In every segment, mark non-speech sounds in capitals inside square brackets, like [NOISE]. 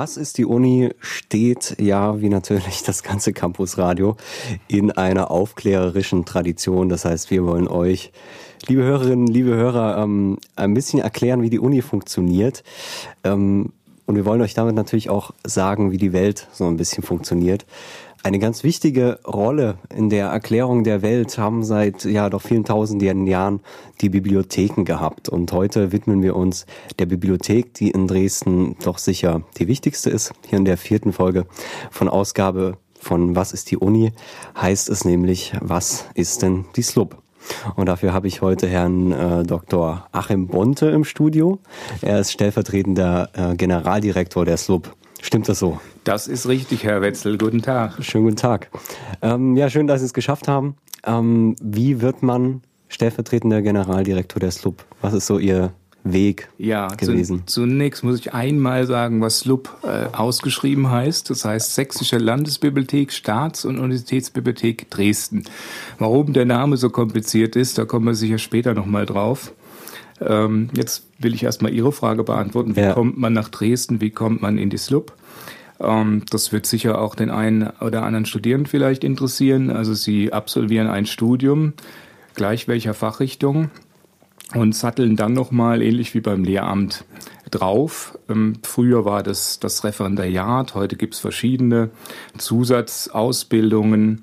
Was ist die Uni? Steht ja, wie natürlich das ganze Campus Radio, in einer aufklärerischen Tradition. Das heißt, wir wollen euch, liebe Hörerinnen, liebe Hörer, ähm, ein bisschen erklären, wie die Uni funktioniert. Ähm, und wir wollen euch damit natürlich auch sagen, wie die Welt so ein bisschen funktioniert. Eine ganz wichtige Rolle in der Erklärung der Welt haben seit ja doch vielen tausenden Jahren die Bibliotheken gehabt. Und heute widmen wir uns der Bibliothek, die in Dresden doch sicher die wichtigste ist. Hier in der vierten Folge von Ausgabe von Was ist die Uni heißt es nämlich, was ist denn die SLUB? Und dafür habe ich heute Herrn äh, Dr. Achim Bonte im Studio. Er ist stellvertretender äh, Generaldirektor der SLUB. Stimmt das so? Das ist richtig, Herr Wetzel. Guten Tag. Schönen guten Tag. Ähm, ja, schön, dass Sie es geschafft haben. Ähm, wie wird man stellvertretender Generaldirektor der SLUB? Was ist so Ihr Weg ja, gewesen? Zu, zunächst muss ich einmal sagen, was SLUB äh, ausgeschrieben heißt. Das heißt Sächsische Landesbibliothek, Staats- und Universitätsbibliothek Dresden. Warum der Name so kompliziert ist, da kommen wir sicher später nochmal drauf. Ähm, jetzt will ich erstmal Ihre Frage beantworten. Wie ja. kommt man nach Dresden? Wie kommt man in die SLUB? Ähm, das wird sicher auch den einen oder anderen Studierenden vielleicht interessieren. Also Sie absolvieren ein Studium, gleich welcher Fachrichtung, und satteln dann nochmal, ähnlich wie beim Lehramt, drauf. Ähm, früher war das das Referendariat, heute gibt es verschiedene Zusatzausbildungen,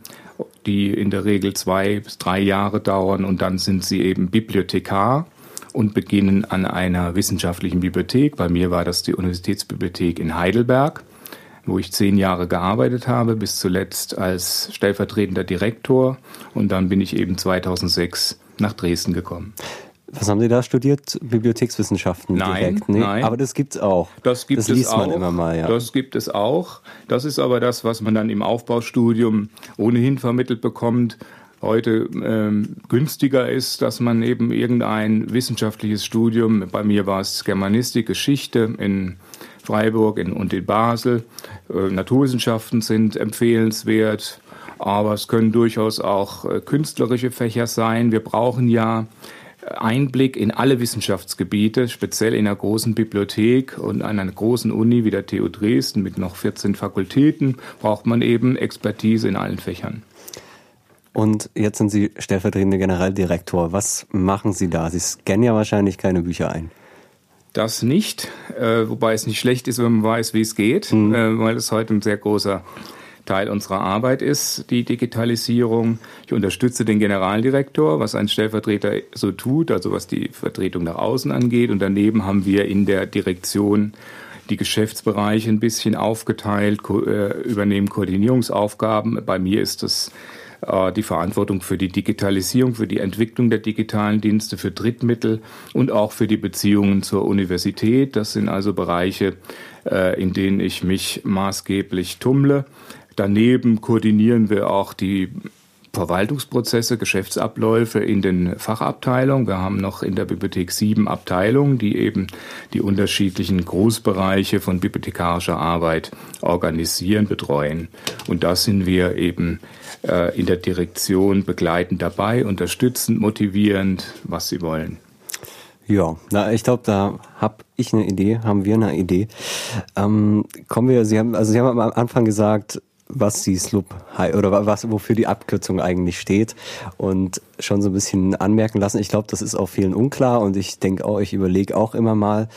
die in der Regel zwei bis drei Jahre dauern und dann sind sie eben Bibliothekar und beginnen an einer wissenschaftlichen Bibliothek. Bei mir war das die Universitätsbibliothek in Heidelberg, wo ich zehn Jahre gearbeitet habe, bis zuletzt als stellvertretender Direktor. Und dann bin ich eben 2006 nach Dresden gekommen. Was haben Sie da studiert? Bibliothekswissenschaften nein, direkt? Nee, nein. Aber das gibt's auch. Das gibt das es liest auch. man immer mal, ja. Das gibt es auch. Das ist aber das, was man dann im Aufbaustudium ohnehin vermittelt bekommt heute ähm, günstiger ist, dass man eben irgendein wissenschaftliches Studium, bei mir war es Germanistik, Geschichte in Freiburg in, und in Basel, äh, Naturwissenschaften sind empfehlenswert, aber es können durchaus auch äh, künstlerische Fächer sein. Wir brauchen ja Einblick in alle Wissenschaftsgebiete, speziell in einer großen Bibliothek und einer großen Uni wie der TU Dresden mit noch 14 Fakultäten braucht man eben Expertise in allen Fächern. Und jetzt sind Sie stellvertretender Generaldirektor. Was machen Sie da? Sie scannen ja wahrscheinlich keine Bücher ein. Das nicht, äh, wobei es nicht schlecht ist, wenn man weiß, wie es geht, mhm. äh, weil es heute ein sehr großer Teil unserer Arbeit ist, die Digitalisierung. Ich unterstütze den Generaldirektor, was ein Stellvertreter so tut, also was die Vertretung nach außen angeht. Und daneben haben wir in der Direktion die Geschäftsbereiche ein bisschen aufgeteilt, ko äh, übernehmen Koordinierungsaufgaben. Bei mir ist das die Verantwortung für die Digitalisierung, für die Entwicklung der digitalen Dienste, für Drittmittel und auch für die Beziehungen zur Universität. Das sind also Bereiche, äh, in denen ich mich maßgeblich tummle. Daneben koordinieren wir auch die Verwaltungsprozesse, Geschäftsabläufe in den Fachabteilungen. Wir haben noch in der Bibliothek sieben Abteilungen, die eben die unterschiedlichen Großbereiche von bibliothekarischer Arbeit organisieren, betreuen. Und da sind wir eben äh, in der Direktion begleitend dabei, unterstützend, motivierend, was sie wollen. Ja, na, ich glaube, da habe ich eine Idee, haben wir eine Idee. Ähm, kommen wir, Sie haben, also Sie haben am Anfang gesagt, was die SLUB oder was, wofür die Abkürzung eigentlich steht und schon so ein bisschen anmerken lassen. Ich glaube, das ist auch vielen unklar und ich denke auch, ich überlege auch immer mal.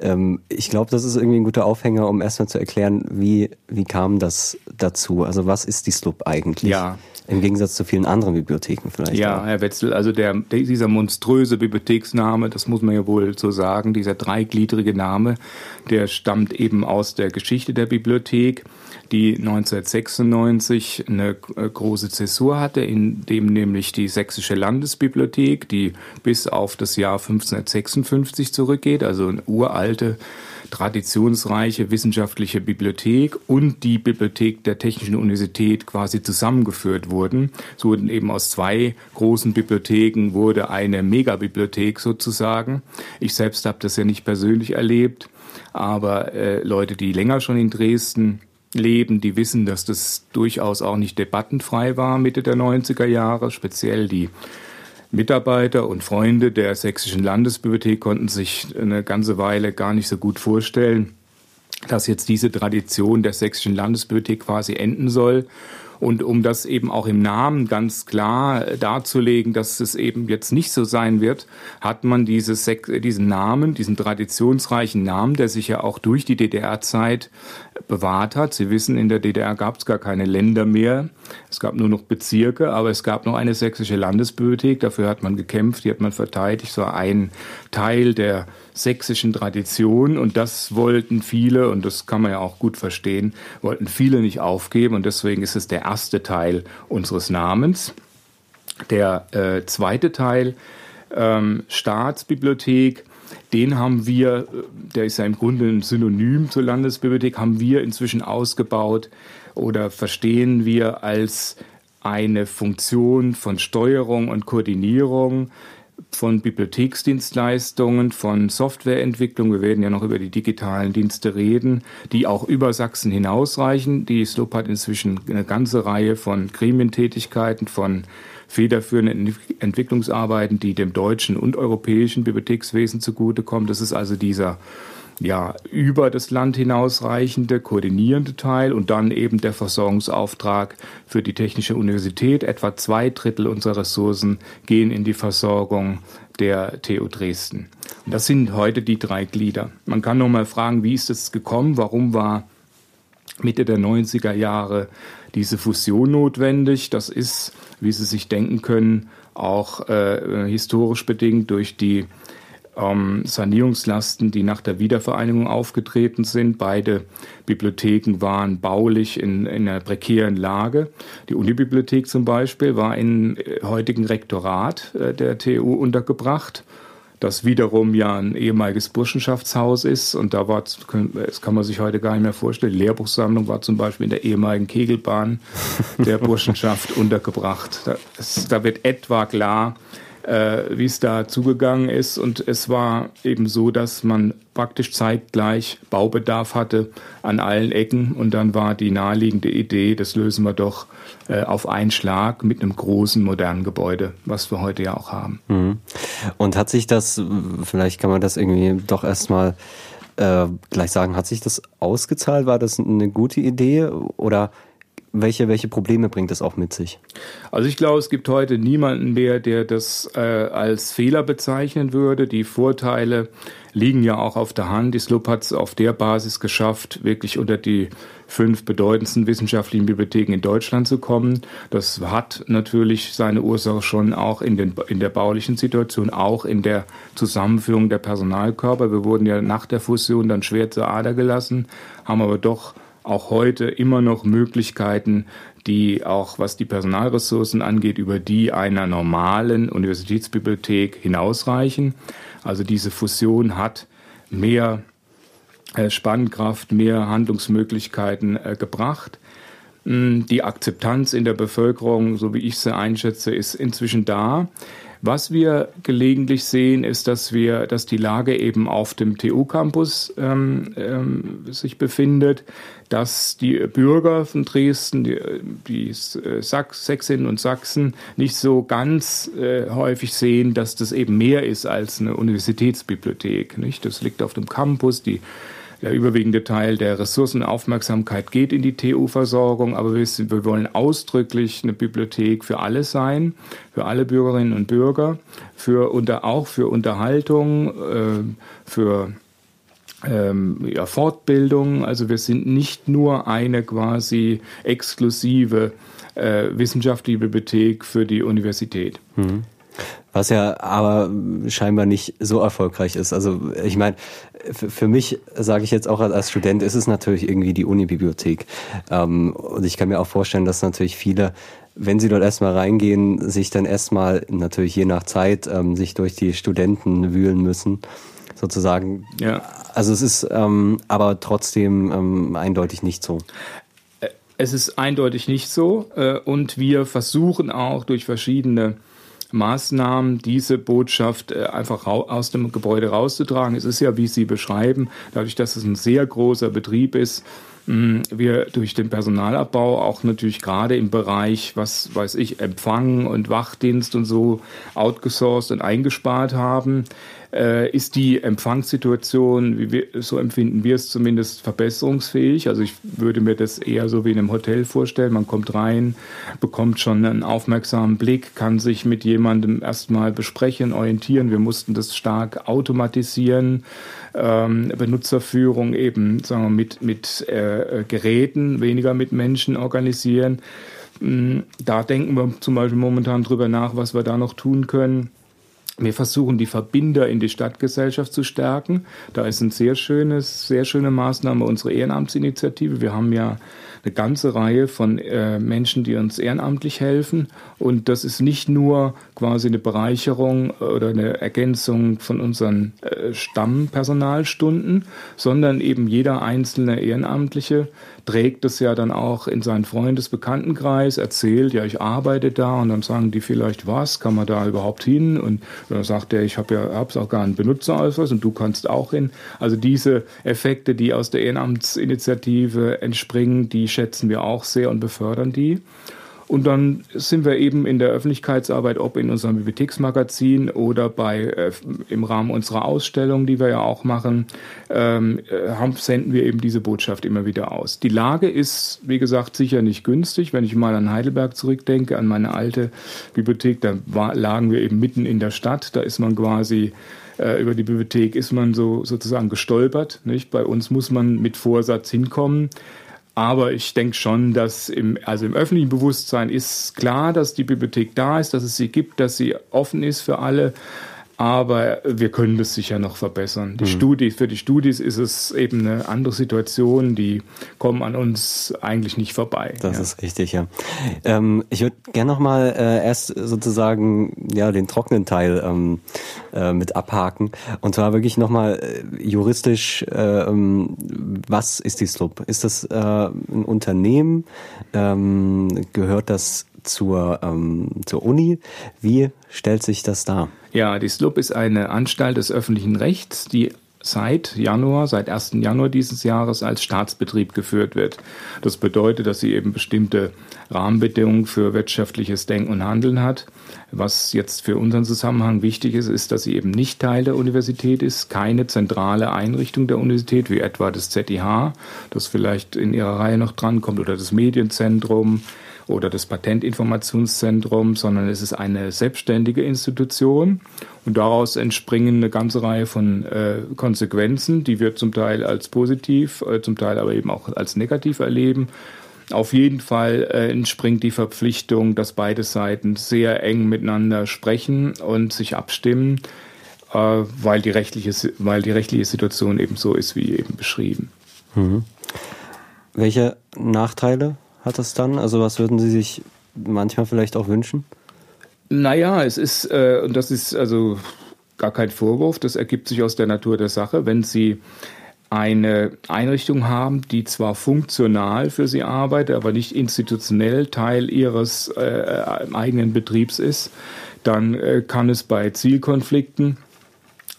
Ähm, ich glaube, das ist irgendwie ein guter Aufhänger, um erstmal zu erklären, wie, wie kam das dazu? Also was ist die SLUB eigentlich? Ja. Im Gegensatz zu vielen anderen Bibliotheken vielleicht. Ja, auch. Herr Wetzel, also der, dieser monströse Bibliotheksname, das muss man ja wohl so sagen, dieser dreigliedrige Name, der stammt eben aus der Geschichte der Bibliothek die 1996 eine äh, große Zäsur hatte, in dem nämlich die Sächsische Landesbibliothek, die bis auf das Jahr 1556 zurückgeht, also eine uralte traditionsreiche wissenschaftliche Bibliothek und die Bibliothek der Technischen Universität quasi zusammengeführt wurden. So wurden eben aus zwei großen Bibliotheken wurde eine Megabibliothek sozusagen. Ich selbst habe das ja nicht persönlich erlebt, aber äh, Leute, die länger schon in Dresden leben, die wissen, dass das durchaus auch nicht debattenfrei war Mitte der 90er Jahre, speziell die Mitarbeiter und Freunde der Sächsischen Landesbibliothek konnten sich eine ganze Weile gar nicht so gut vorstellen, dass jetzt diese Tradition der Sächsischen Landesbibliothek quasi enden soll. Und um das eben auch im Namen ganz klar darzulegen, dass es eben jetzt nicht so sein wird, hat man dieses, diesen Namen, diesen traditionsreichen Namen, der sich ja auch durch die DDR-Zeit bewahrt hat. Sie wissen, in der DDR gab es gar keine Länder mehr. Es gab nur noch Bezirke, aber es gab noch eine sächsische Landesbibliothek. Dafür hat man gekämpft, die hat man verteidigt. So ein Teil der sächsischen Tradition und das wollten viele, und das kann man ja auch gut verstehen, wollten viele nicht aufgeben und deswegen ist es der erste Teil unseres Namens. Der äh, zweite Teil, ähm, Staatsbibliothek, den haben wir, der ist ja im Grunde ein Synonym zur Landesbibliothek, haben wir inzwischen ausgebaut oder verstehen wir als eine Funktion von Steuerung und Koordinierung von Bibliotheksdienstleistungen, von Softwareentwicklung. Wir werden ja noch über die digitalen Dienste reden, die auch über Sachsen hinausreichen. Die SLOP hat inzwischen eine ganze Reihe von Gremientätigkeiten, von federführenden Entwicklungsarbeiten, die dem deutschen und europäischen Bibliothekswesen zugutekommen. Das ist also dieser ja, über das Land hinausreichende, koordinierende Teil und dann eben der Versorgungsauftrag für die Technische Universität. Etwa zwei Drittel unserer Ressourcen gehen in die Versorgung der TU Dresden. Und das sind heute die drei Glieder. Man kann noch mal fragen, wie ist es gekommen? Warum war Mitte der 90er Jahre diese Fusion notwendig? Das ist, wie Sie sich denken können, auch äh, historisch bedingt durch die ähm, Sanierungslasten, die nach der Wiedervereinigung aufgetreten sind. Beide Bibliotheken waren baulich in, in einer prekären Lage. Die Unibibliothek zum Beispiel war im äh, heutigen Rektorat äh, der TU untergebracht das wiederum ja ein ehemaliges Burschenschaftshaus ist. Und da war, das kann man sich heute gar nicht mehr vorstellen, die Lehrbuchsammlung war zum Beispiel in der ehemaligen Kegelbahn der [LAUGHS] Burschenschaft untergebracht. Da, es, da wird etwa klar, äh, wie es da zugegangen ist. Und es war eben so, dass man praktisch zeitgleich Baubedarf hatte an allen Ecken. Und dann war die naheliegende Idee, das lösen wir doch äh, auf einen Schlag mit einem großen, modernen Gebäude, was wir heute ja auch haben. Mhm. Und hat sich das, vielleicht kann man das irgendwie doch erstmal äh, gleich sagen, hat sich das ausgezahlt? War das eine gute Idee oder welche, welche Probleme bringt das auch mit sich? Also ich glaube, es gibt heute niemanden mehr, der das äh, als Fehler bezeichnen würde. Die Vorteile liegen ja auch auf der Hand. Die SLUB hat es auf der Basis geschafft, wirklich unter die fünf bedeutendsten wissenschaftlichen Bibliotheken in Deutschland zu kommen. Das hat natürlich seine Ursache schon auch in, den, in der baulichen Situation, auch in der Zusammenführung der Personalkörper. Wir wurden ja nach der Fusion dann schwer zur Ader gelassen, haben aber doch auch heute immer noch Möglichkeiten, die auch was die Personalressourcen angeht, über die einer normalen Universitätsbibliothek hinausreichen. Also diese Fusion hat mehr äh, Spannkraft, mehr Handlungsmöglichkeiten äh, gebracht. Hm, die Akzeptanz in der Bevölkerung, so wie ich sie einschätze, ist inzwischen da. Was wir gelegentlich sehen, ist, dass wir, dass die Lage eben auf dem TU-Campus ähm, ähm, sich befindet, dass die Bürger von Dresden, die, die äh, Sachs, Sächsinnen und Sachsen, nicht so ganz äh, häufig sehen, dass das eben mehr ist als eine Universitätsbibliothek. Nicht? Das liegt auf dem Campus, die der überwiegende Teil der Ressourcenaufmerksamkeit geht in die TU-Versorgung, aber wir, wir, wollen ausdrücklich eine Bibliothek für alle sein, für alle Bürgerinnen und Bürger, für unter, auch für Unterhaltung, äh, für ähm, ja, Fortbildung. Also wir sind nicht nur eine quasi exklusive äh, wissenschaftliche Bibliothek für die Universität. Mhm. Was ja aber scheinbar nicht so erfolgreich ist. Also ich meine, für mich, sage ich jetzt auch als Student, ist es natürlich irgendwie die Unibibliothek. Ähm, und ich kann mir auch vorstellen, dass natürlich viele, wenn sie dort erstmal reingehen, sich dann erstmal natürlich je nach Zeit ähm, sich durch die Studenten wühlen müssen, sozusagen. Ja. Also es ist ähm, aber trotzdem ähm, eindeutig nicht so. Es ist eindeutig nicht so. Äh, und wir versuchen auch durch verschiedene Maßnahmen, diese Botschaft äh, einfach aus dem Gebäude rauszutragen. Es ist ja, wie Sie beschreiben, dadurch, dass es ein sehr großer Betrieb ist, mm, wir durch den Personalabbau auch natürlich gerade im Bereich, was weiß ich, Empfang und Wachdienst und so outgesourced und eingespart haben äh, ist die Empfangssituation, wie wir, so empfinden wir es zumindest, verbesserungsfähig. Also ich würde mir das eher so wie in einem Hotel vorstellen. Man kommt rein, bekommt schon einen aufmerksamen Blick, kann sich mit jemandem erstmal besprechen, orientieren. Wir mussten das stark automatisieren. Ähm, Benutzerführung eben sagen wir, mit, mit äh, Geräten, weniger mit Menschen organisieren. Mm, da denken wir zum Beispiel momentan drüber nach, was wir da noch tun können. Wir versuchen, die Verbinder in die Stadtgesellschaft zu stärken. Da ist eine sehr schönes, sehr schöne Maßnahme unsere Ehrenamtsinitiative. Wir haben ja eine ganze Reihe von äh, Menschen, die uns ehrenamtlich helfen. Und das ist nicht nur quasi eine Bereicherung oder eine Ergänzung von unseren äh, Stammpersonalstunden, sondern eben jeder einzelne Ehrenamtliche trägt es ja dann auch in seinen Freundesbekanntenkreis, erzählt, ja, ich arbeite da und dann sagen die vielleicht, was, kann man da überhaupt hin? Und dann sagt er, ich habe ja hab's auch gar einen Benutzerausweis und du kannst auch hin. Also diese Effekte, die aus der Ehrenamtsinitiative entspringen, die schätzen wir auch sehr und befördern die. Und dann sind wir eben in der Öffentlichkeitsarbeit, ob in unserem Bibliotheksmagazin oder bei, äh, im Rahmen unserer Ausstellung, die wir ja auch machen, ähm, äh, senden wir eben diese Botschaft immer wieder aus. Die Lage ist, wie gesagt, sicher nicht günstig. Wenn ich mal an Heidelberg zurückdenke, an meine alte Bibliothek, da war, lagen wir eben mitten in der Stadt. Da ist man quasi äh, über die Bibliothek ist man so sozusagen gestolpert. Nicht? Bei uns muss man mit Vorsatz hinkommen. Aber ich denke schon, dass im, also im öffentlichen Bewusstsein ist klar, dass die Bibliothek da ist, dass es sie gibt, dass sie offen ist für alle. Aber wir können das sicher noch verbessern. Die mhm. Studie, für die Studis ist es eben eine andere Situation, die kommen an uns eigentlich nicht vorbei. Das ja. ist richtig, ja. Ähm, ich würde gerne nochmal äh, erst sozusagen ja den trockenen Teil ähm, äh, mit abhaken. Und zwar wirklich nochmal äh, juristisch, äh, ähm, was ist die SLUB? Ist das äh, ein Unternehmen? Ähm, gehört das zur, ähm, zur Uni? Wie stellt sich das dar? Ja, die SLUB ist eine Anstalt des öffentlichen Rechts, die seit Januar, seit 1. Januar dieses Jahres als Staatsbetrieb geführt wird. Das bedeutet, dass sie eben bestimmte Rahmenbedingungen für wirtschaftliches Denken und Handeln hat. Was jetzt für unseren Zusammenhang wichtig ist, ist, dass sie eben nicht Teil der Universität ist, keine zentrale Einrichtung der Universität, wie etwa das ZIH, das vielleicht in ihrer Reihe noch drankommt, oder das Medienzentrum, oder das Patentinformationszentrum, sondern es ist eine selbstständige Institution und daraus entspringen eine ganze Reihe von äh, Konsequenzen, die wir zum Teil als positiv, äh, zum Teil aber eben auch als negativ erleben. Auf jeden Fall äh, entspringt die Verpflichtung, dass beide Seiten sehr eng miteinander sprechen und sich abstimmen, äh, weil, die rechtliche, weil die rechtliche Situation eben so ist, wie eben beschrieben. Mhm. Welche Nachteile hat das dann? Also was würden Sie sich manchmal vielleicht auch wünschen? Naja, es ist, äh, und das ist also gar kein Vorwurf, das ergibt sich aus der Natur der Sache, wenn Sie eine Einrichtung haben, die zwar funktional für Sie arbeitet, aber nicht institutionell Teil Ihres äh, eigenen Betriebs ist, dann äh, kann es bei Zielkonflikten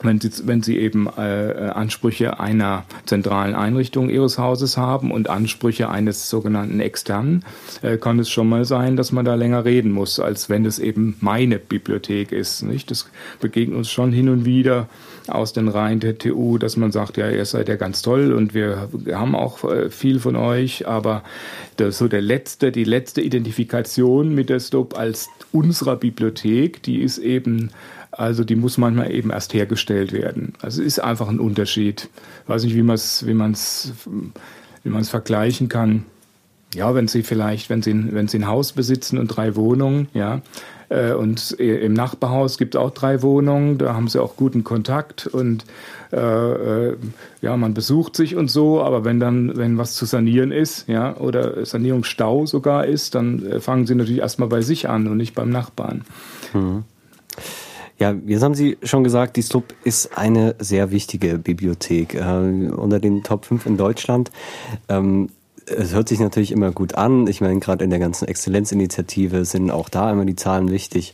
wenn Sie, wenn Sie eben äh, Ansprüche einer zentralen Einrichtung Ihres Hauses haben und Ansprüche eines sogenannten externen, äh, kann es schon mal sein, dass man da länger reden muss, als wenn es eben meine Bibliothek ist. Nicht? Das begegnet uns schon hin und wieder aus den Reihen der TU, dass man sagt, ja, ihr seid ja ganz toll und wir haben auch äh, viel von euch, aber das, so der letzte, die letzte Identifikation mit der Stop als unserer Bibliothek, die ist eben also die muss manchmal eben erst hergestellt werden. Also es ist einfach ein Unterschied. Ich weiß nicht, wie man es wie man's, wie man's vergleichen kann. Ja, wenn Sie vielleicht, wenn Sie, wenn Sie ein Haus besitzen und drei Wohnungen, ja, und im Nachbarhaus gibt es auch drei Wohnungen, da haben Sie auch guten Kontakt und äh, äh, ja, man besucht sich und so, aber wenn dann, wenn was zu sanieren ist, ja, oder Sanierungsstau sogar ist, dann äh, fangen Sie natürlich erstmal bei sich an und nicht beim Nachbarn. Mhm. Ja, jetzt haben Sie schon gesagt, die SLUB ist eine sehr wichtige Bibliothek äh, unter den Top 5 in Deutschland. Ähm, es hört sich natürlich immer gut an. Ich meine, gerade in der ganzen Exzellenzinitiative sind auch da immer die Zahlen wichtig.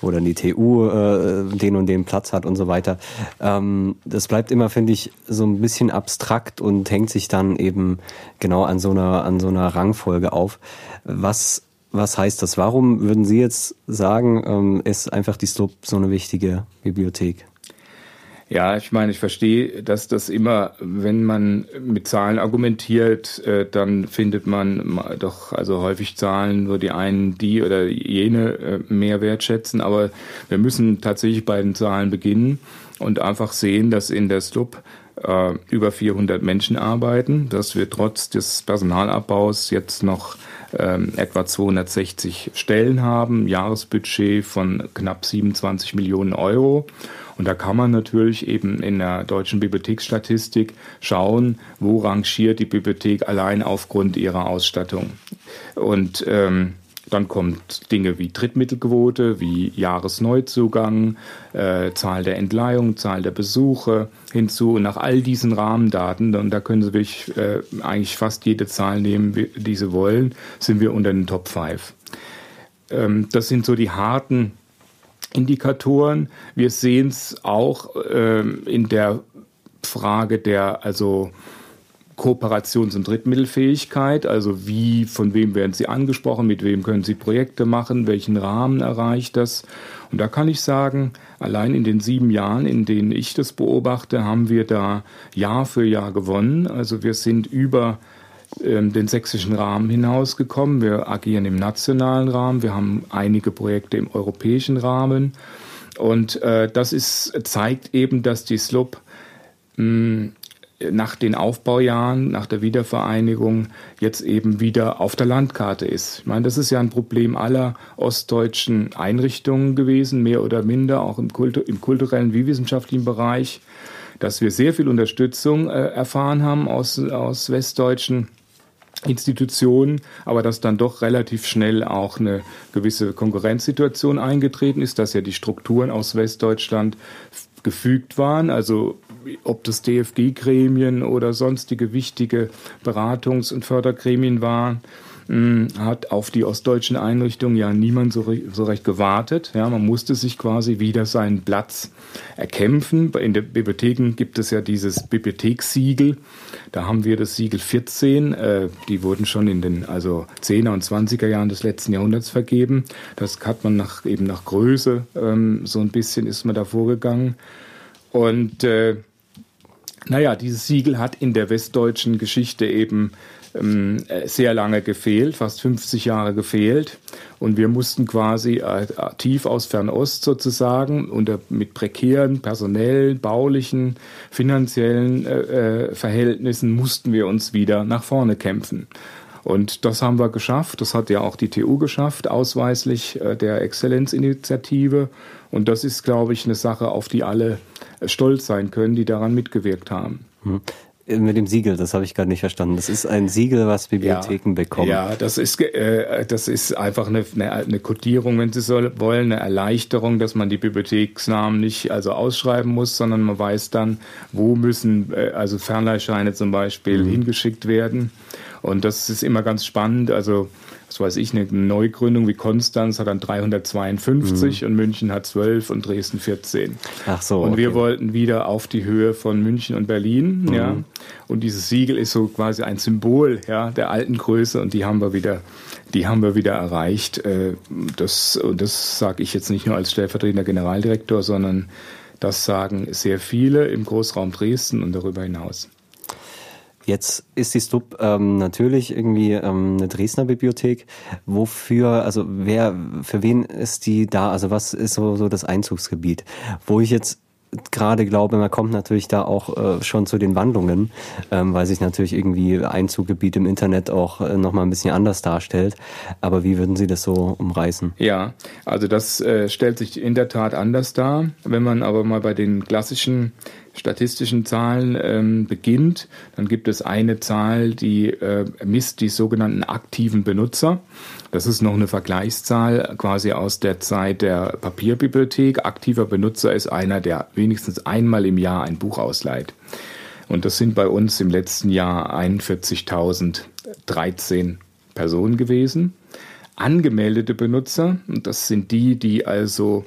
wo dann die TU äh, den und den Platz hat und so weiter. Ähm, das bleibt immer, finde ich, so ein bisschen abstrakt und hängt sich dann eben genau an so einer, an so einer Rangfolge auf. Was, was heißt das? Warum würden Sie jetzt sagen, ähm, ist einfach die SLUB so eine wichtige Bibliothek? Ja, ich meine, ich verstehe, dass das immer, wenn man mit Zahlen argumentiert, äh, dann findet man doch also häufig Zahlen, wo die einen die oder jene äh, mehr wertschätzen. Aber wir müssen tatsächlich bei den Zahlen beginnen und einfach sehen, dass in der SLUB äh, über 400 Menschen arbeiten, dass wir trotz des Personalabbaus jetzt noch ähm, etwa 260 Stellen haben, Jahresbudget von knapp 27 Millionen Euro. Und da kann man natürlich eben in der deutschen Bibliotheksstatistik schauen, wo rangiert die Bibliothek allein aufgrund ihrer Ausstattung. Und ähm, dann kommt Dinge wie Drittmittelquote, wie Jahresneuzugang, äh, Zahl der Entleihungen, Zahl der Besuche hinzu. Und nach all diesen Rahmendaten, und da können Sie wirklich äh, eigentlich fast jede Zahl nehmen, die Sie wollen, sind wir unter den Top 5. Ähm, das sind so die harten Indikatoren. Wir sehen es auch ähm, in der Frage der also Kooperations- und Drittmittelfähigkeit, also wie, von wem werden Sie angesprochen, mit wem können Sie Projekte machen, welchen Rahmen erreicht das. Und da kann ich sagen, allein in den sieben Jahren, in denen ich das beobachte, haben wir da Jahr für Jahr gewonnen. Also wir sind über den sächsischen Rahmen hinausgekommen. Wir agieren im nationalen Rahmen. Wir haben einige Projekte im europäischen Rahmen. Und äh, das ist, zeigt eben, dass die SLUB nach den Aufbaujahren, nach der Wiedervereinigung jetzt eben wieder auf der Landkarte ist. Ich meine, das ist ja ein Problem aller ostdeutschen Einrichtungen gewesen, mehr oder minder, auch im, Kultu im kulturellen wie wissenschaftlichen Bereich, dass wir sehr viel Unterstützung äh, erfahren haben aus, aus westdeutschen Institutionen, aber dass dann doch relativ schnell auch eine gewisse Konkurrenzsituation eingetreten ist, dass ja die Strukturen aus Westdeutschland gefügt waren, also ob das DFG-Gremien oder sonstige wichtige Beratungs- und Fördergremien waren, hat auf die ostdeutschen Einrichtungen ja niemand so, so recht gewartet. Ja, man musste sich quasi wieder seinen Platz erkämpfen. In den Bibliotheken gibt es ja dieses Bibliothekssiegel. Da haben wir das Siegel 14. Äh, die wurden schon in den also 10er und 20er Jahren des letzten Jahrhunderts vergeben. Das hat man nach, eben nach Größe ähm, so ein bisschen ist man da vorgegangen. Und äh, naja, dieses Siegel hat in der westdeutschen Geschichte eben sehr lange gefehlt, fast 50 Jahre gefehlt. Und wir mussten quasi äh, tief aus Fernost sozusagen unter, mit prekären personellen, baulichen, finanziellen äh, äh, Verhältnissen mussten wir uns wieder nach vorne kämpfen. Und das haben wir geschafft. Das hat ja auch die TU geschafft, ausweislich äh, der Exzellenzinitiative. Und das ist, glaube ich, eine Sache, auf die alle stolz sein können, die daran mitgewirkt haben. Mit dem Siegel, das habe ich gerade nicht verstanden. Das ist ein Siegel, was Bibliotheken ja, bekommen. Ja, das ist, äh, das ist einfach eine, eine, eine Kodierung, wenn Sie so wollen, eine Erleichterung, dass man die Bibliotheksnamen nicht also ausschreiben muss, sondern man weiß dann, wo müssen äh, also Fernleihscheine zum Beispiel mhm. hingeschickt werden. Und das ist immer ganz spannend. Also was weiß ich, eine Neugründung wie Konstanz hat dann 352 mhm. und München hat 12 und Dresden 14. Ach so. Und okay. wir wollten wieder auf die Höhe von München und Berlin, mhm. ja. Und dieses Siegel ist so quasi ein Symbol, ja, der alten Größe und die haben wir wieder, die haben wir wieder erreicht. Äh, das, und das sage ich jetzt nicht nur als stellvertretender Generaldirektor, sondern das sagen sehr viele im Großraum Dresden und darüber hinaus. Jetzt ist die Stub ähm, natürlich irgendwie ähm, eine Dresdner Bibliothek. Wofür, also wer, für wen ist die da? Also was ist so, so das Einzugsgebiet? Wo ich jetzt gerade glaube, man kommt natürlich da auch äh, schon zu den Wandlungen, ähm, weil sich natürlich irgendwie Einzuggebiet im Internet auch äh, nochmal ein bisschen anders darstellt. Aber wie würden Sie das so umreißen? Ja, also das äh, stellt sich in der Tat anders dar. Wenn man aber mal bei den klassischen statistischen Zahlen ähm, beginnt, dann gibt es eine Zahl, die äh, misst die sogenannten aktiven Benutzer. Das ist noch eine Vergleichszahl quasi aus der Zeit der Papierbibliothek. Aktiver Benutzer ist einer, der wenigstens einmal im Jahr ein Buch ausleiht. Und das sind bei uns im letzten Jahr 41.013 Personen gewesen. angemeldete Benutzer. Und das sind die, die also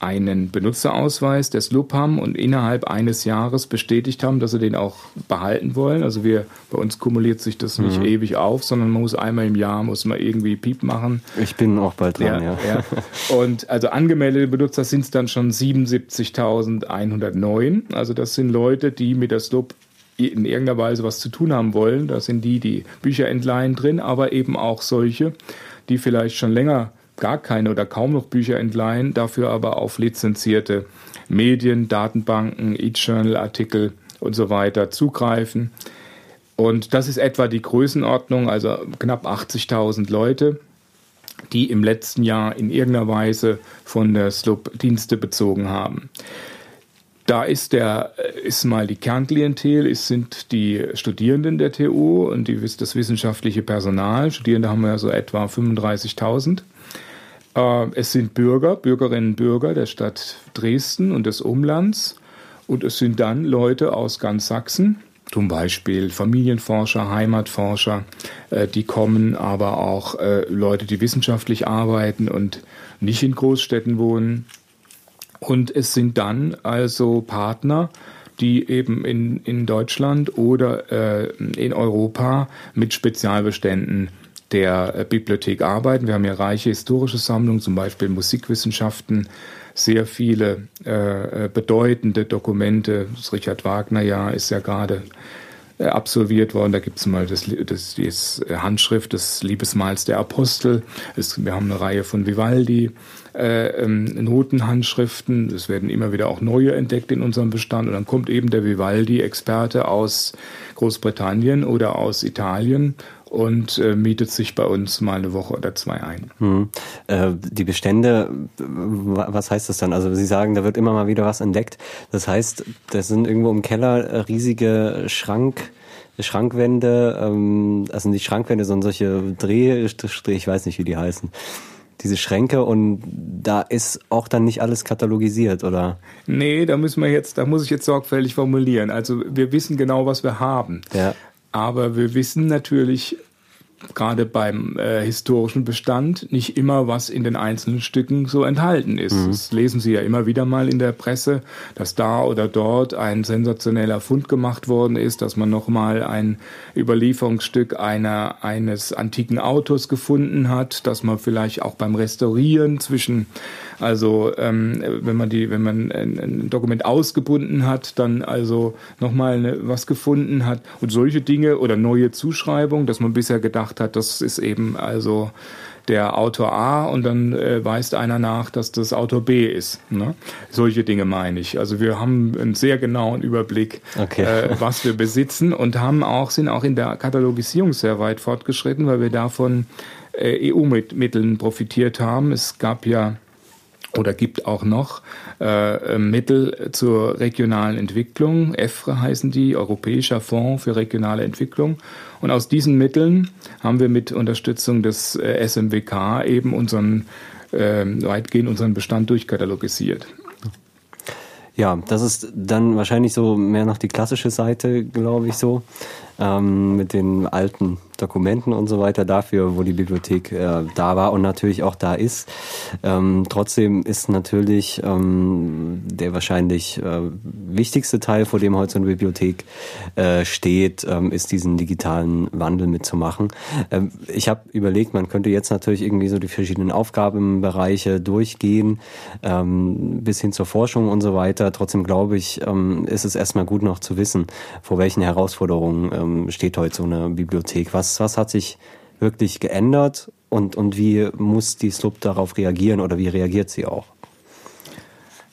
einen Benutzerausweis des LUB haben und innerhalb eines Jahres bestätigt haben, dass sie den auch behalten wollen. Also wir, bei uns kumuliert sich das nicht mhm. ewig auf, sondern man muss einmal im Jahr, muss man irgendwie Piep machen. Ich bin auch bald dran, ja. ja. ja. Und also angemeldete Benutzer sind es dann schon 77.109. Also das sind Leute, die mit der SLUB in irgendeiner Weise was zu tun haben wollen. Da sind die, die Bücher entleihen drin, aber eben auch solche, die vielleicht schon länger gar keine oder kaum noch Bücher entleihen, dafür aber auf lizenzierte Medien, Datenbanken, E-Journal-Artikel und so weiter zugreifen. Und das ist etwa die Größenordnung, also knapp 80.000 Leute, die im letzten Jahr in irgendeiner Weise von der SLUB Dienste bezogen haben. Da ist der, ist mal die Kernklientel, es sind die Studierenden der TU und die, das wissenschaftliche Personal. Studierende haben wir ja so etwa 35.000. Äh, es sind Bürger, Bürgerinnen und Bürger der Stadt Dresden und des Umlands. Und es sind dann Leute aus ganz Sachsen, zum Beispiel Familienforscher, Heimatforscher, äh, die kommen, aber auch äh, Leute, die wissenschaftlich arbeiten und nicht in Großstädten wohnen. Und es sind dann also Partner, die eben in, in Deutschland oder in Europa mit Spezialbeständen der äh, Bibliothek arbeiten. Wir haben ja reiche historische Sammlungen, zum Beispiel Musikwissenschaften, sehr viele äh, äh bedeutende Dokumente. Das Richard Wagner Jahr ist ja gerade äh, absolviert worden. Da gibt es mal das, das, das Handschrift des Liebesmahls der Apostel. Es, wir haben eine Reihe von Vivaldi. Äh, ähm, Notenhandschriften. Es werden immer wieder auch neue entdeckt in unserem Bestand. Und dann kommt eben der Vivaldi-Experte aus Großbritannien oder aus Italien und äh, mietet sich bei uns mal eine Woche oder zwei ein. Hm. Äh, die Bestände, was heißt das dann? Also Sie sagen, da wird immer mal wieder was entdeckt. Das heißt, das sind irgendwo im Keller riesige Schrank. Schrankwände, ähm, also nicht Schrankwände, sondern solche Dreh, ich weiß nicht, wie die heißen diese Schränke und da ist auch dann nicht alles katalogisiert, oder? Nee, da müssen wir jetzt, da muss ich jetzt sorgfältig formulieren. Also wir wissen genau, was wir haben. Ja. Aber wir wissen natürlich gerade beim äh, historischen Bestand nicht immer, was in den einzelnen Stücken so enthalten ist. Mhm. Das lesen Sie ja immer wieder mal in der Presse, dass da oder dort ein sensationeller Fund gemacht worden ist, dass man nochmal ein Überlieferungsstück einer, eines antiken Autos gefunden hat, dass man vielleicht auch beim Restaurieren zwischen also ähm, wenn man die, wenn man ein, ein Dokument ausgebunden hat, dann also nochmal ne, was gefunden hat und solche Dinge oder neue Zuschreibungen, dass man bisher gedacht hat, das ist eben also der Autor A und dann äh, weist einer nach, dass das Autor B ist. Ne? Solche Dinge meine ich. Also wir haben einen sehr genauen Überblick, okay. äh, was wir besitzen und haben auch, sind auch in der Katalogisierung sehr weit fortgeschritten, weil wir davon äh, EU-Mitteln profitiert haben. Es gab ja oder gibt auch noch äh, Mittel zur regionalen Entwicklung. EFRE heißen die, Europäischer Fonds für regionale Entwicklung. Und aus diesen Mitteln haben wir mit Unterstützung des äh, SMWK eben unseren äh, weitgehend unseren Bestand durchkatalogisiert. Ja, das ist dann wahrscheinlich so mehr noch die klassische Seite, glaube ich so, ähm, mit den alten Dokumenten und so weiter dafür, wo die Bibliothek äh, da war und natürlich auch da ist. Ähm, trotzdem ist natürlich ähm, der wahrscheinlich äh, wichtigste Teil, vor dem heute so eine Bibliothek äh, steht, ähm, ist diesen digitalen Wandel mitzumachen. Ähm, ich habe überlegt, man könnte jetzt natürlich irgendwie so die verschiedenen Aufgabenbereiche durchgehen, ähm, bis hin zur Forschung und so weiter. Trotzdem glaube ich, ähm, ist es erstmal gut noch zu wissen, vor welchen Herausforderungen ähm, steht heute so eine Bibliothek. Was was, hat sich wirklich geändert und, und wie muss die SLUB darauf reagieren oder wie reagiert sie auch?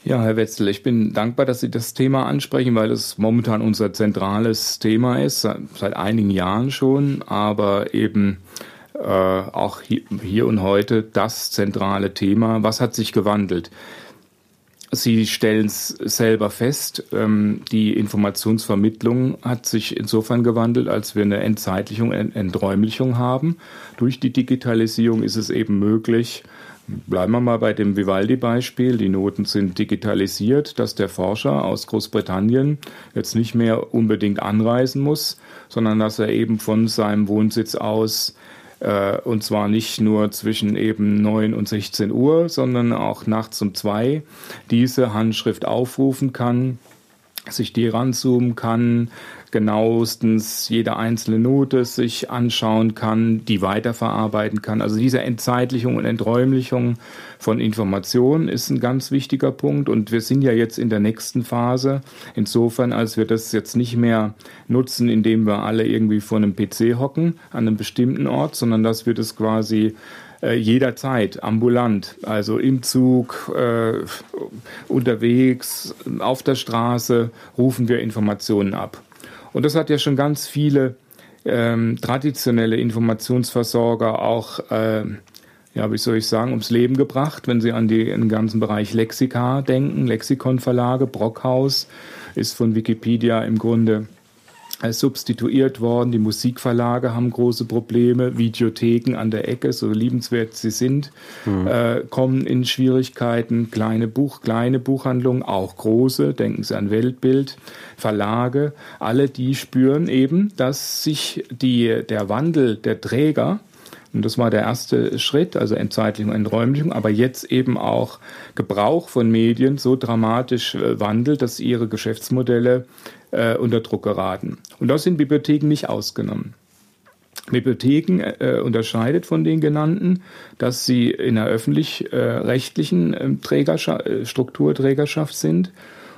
Ja, Herr Wetzel, ich bin dankbar, dass Sie das Thema ansprechen, weil es momentan unser zentrales Thema ist, seit einigen Jahren schon, aber eben äh, auch hier, hier und heute das zentrale Thema. Was hat sich gewandelt? Sie stellen es selber fest, ähm, die Informationsvermittlung hat sich insofern gewandelt, als wir eine Entzeitlichung, Enträumlichung haben. Durch die Digitalisierung ist es eben möglich, bleiben wir mal bei dem Vivaldi-Beispiel, die Noten sind digitalisiert, dass der Forscher aus Großbritannien jetzt nicht mehr unbedingt anreisen muss, sondern dass er eben von seinem Wohnsitz aus und zwar nicht nur zwischen eben 9 und 16 Uhr, sondern auch nachts um zwei diese Handschrift aufrufen kann, sich die ranzoomen kann, genauestens jede einzelne Note sich anschauen kann, die weiterverarbeiten kann. Also diese Entzeitlichung und Enträumlichung von Informationen ist ein ganz wichtiger Punkt. Und wir sind ja jetzt in der nächsten Phase. Insofern, als wir das jetzt nicht mehr nutzen, indem wir alle irgendwie vor einem PC hocken an einem bestimmten Ort, sondern dass wir das quasi äh, jederzeit ambulant, also im Zug, äh, unterwegs, auf der Straße, rufen wir Informationen ab. Und das hat ja schon ganz viele ähm, traditionelle Informationsversorger auch, äh, ja, wie soll ich sagen, ums Leben gebracht, wenn Sie an die, den ganzen Bereich Lexika denken, Lexikonverlage, Brockhaus ist von Wikipedia im Grunde substituiert worden. Die Musikverlage haben große Probleme. Videotheken an der Ecke, so liebenswert sie sind, mhm. äh, kommen in Schwierigkeiten. Kleine Buch, kleine Buchhandlungen, auch große. Denken Sie an Weltbild, Verlage. Alle die spüren eben, dass sich die, der Wandel der Träger und das war der erste Schritt, also Entzeitlichung, Enträumlichung, aber jetzt eben auch Gebrauch von Medien so dramatisch äh, wandelt, dass ihre Geschäftsmodelle äh, unter Druck geraten. Und das sind Bibliotheken nicht ausgenommen. Bibliotheken äh, unterscheidet von den genannten, dass sie in der öffentlich-rechtlichen äh, Trägerschaft, äh, Strukturträgerschaft sind.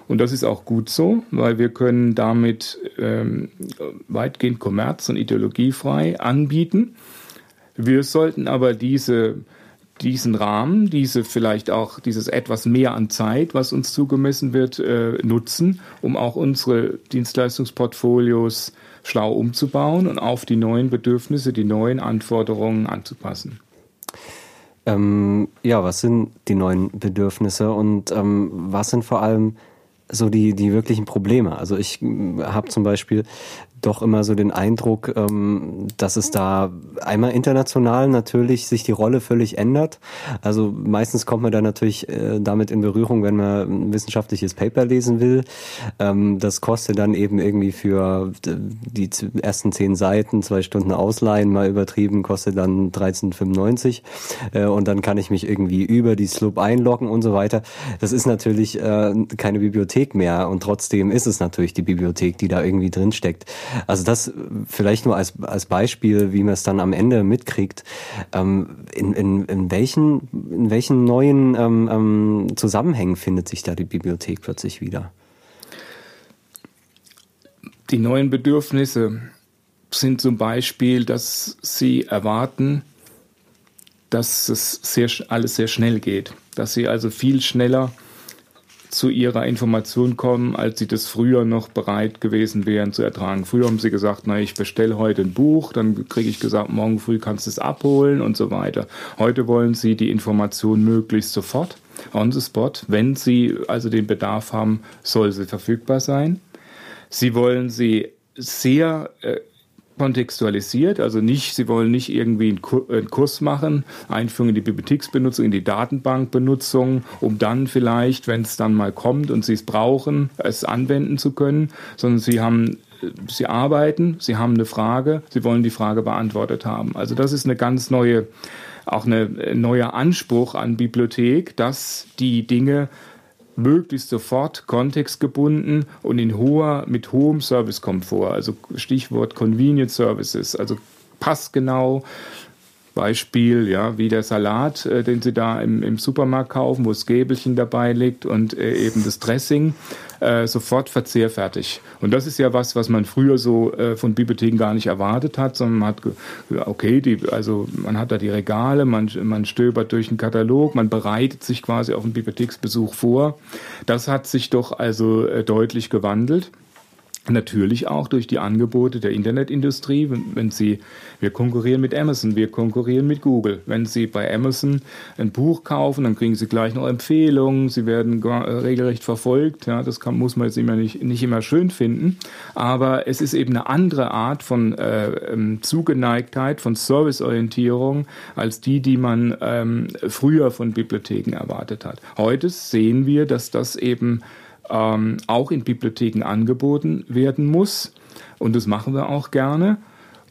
Und das ist auch gut so, weil wir können damit ähm, weitgehend kommerz- und ideologiefrei anbieten. Wir sollten aber diese diesen Rahmen, diese vielleicht auch dieses etwas mehr an Zeit, was uns zugemessen wird, äh, nutzen, um auch unsere Dienstleistungsportfolios schlau umzubauen und auf die neuen Bedürfnisse, die neuen Anforderungen anzupassen. Ähm, ja, was sind die neuen Bedürfnisse und ähm, was sind vor allem so die, die wirklichen Probleme. Also ich habe zum Beispiel doch immer so den Eindruck, ähm, dass es da einmal international natürlich sich die Rolle völlig ändert. Also meistens kommt man da natürlich äh, damit in Berührung, wenn man ein wissenschaftliches Paper lesen will. Ähm, das kostet dann eben irgendwie für die ersten zehn Seiten, zwei Stunden Ausleihen, mal übertrieben, kostet dann 13,95 äh, und dann kann ich mich irgendwie über die Sloop einloggen und so weiter. Das ist natürlich äh, keine Bibliothek mehr und trotzdem ist es natürlich die Bibliothek, die da irgendwie drin steckt. Also das vielleicht nur als, als Beispiel, wie man es dann am Ende mitkriegt. Ähm, in, in, in, welchen, in welchen neuen ähm, ähm, Zusammenhängen findet sich da die Bibliothek plötzlich wieder? Die neuen Bedürfnisse sind zum Beispiel, dass sie erwarten, dass es sehr, alles sehr schnell geht, dass sie also viel schneller zu ihrer Information kommen, als sie das früher noch bereit gewesen wären zu ertragen. Früher haben sie gesagt, na, ich bestelle heute ein Buch, dann kriege ich gesagt, morgen früh kannst du es abholen und so weiter. Heute wollen sie die Information möglichst sofort, on the spot. Wenn sie also den Bedarf haben, soll sie verfügbar sein. Sie wollen sie sehr äh, kontextualisiert, also nicht, Sie wollen nicht irgendwie einen Kurs machen, Einführung in die Bibliotheksbenutzung, in die Datenbankbenutzung, um dann vielleicht, wenn es dann mal kommt und Sie es brauchen, es anwenden zu können, sondern Sie haben Sie arbeiten, Sie haben eine Frage, Sie wollen die Frage beantwortet haben. Also das ist eine ganz neue, auch eine neuer Anspruch an Bibliothek, dass die Dinge möglichst sofort kontextgebunden und in hoher, mit hohem Servicekomfort, also Stichwort Convenient Services, also passgenau, Beispiel, ja, wie der Salat, äh, den Sie da im, im Supermarkt kaufen, wo das Gäbelchen dabei liegt und äh, eben das Dressing, äh, sofort verzehrfertig. Und das ist ja was, was man früher so äh, von Bibliotheken gar nicht erwartet hat, sondern man hat, okay, die, also man hat da die Regale, man, man stöbert durch einen Katalog, man bereitet sich quasi auf einen Bibliotheksbesuch vor. Das hat sich doch also äh, deutlich gewandelt. Natürlich auch durch die Angebote der Internetindustrie. Wenn, Sie, wir konkurrieren mit Amazon, wir konkurrieren mit Google. Wenn Sie bei Amazon ein Buch kaufen, dann kriegen Sie gleich noch Empfehlungen. Sie werden äh, regelrecht verfolgt. Ja, das kann, muss man jetzt immer nicht, nicht immer schön finden. Aber es ist eben eine andere Art von äh, ähm, Zugeneigtheit, von Serviceorientierung als die, die man ähm, früher von Bibliotheken erwartet hat. Heute sehen wir, dass das eben ähm, auch in Bibliotheken angeboten werden muss. Und das machen wir auch gerne.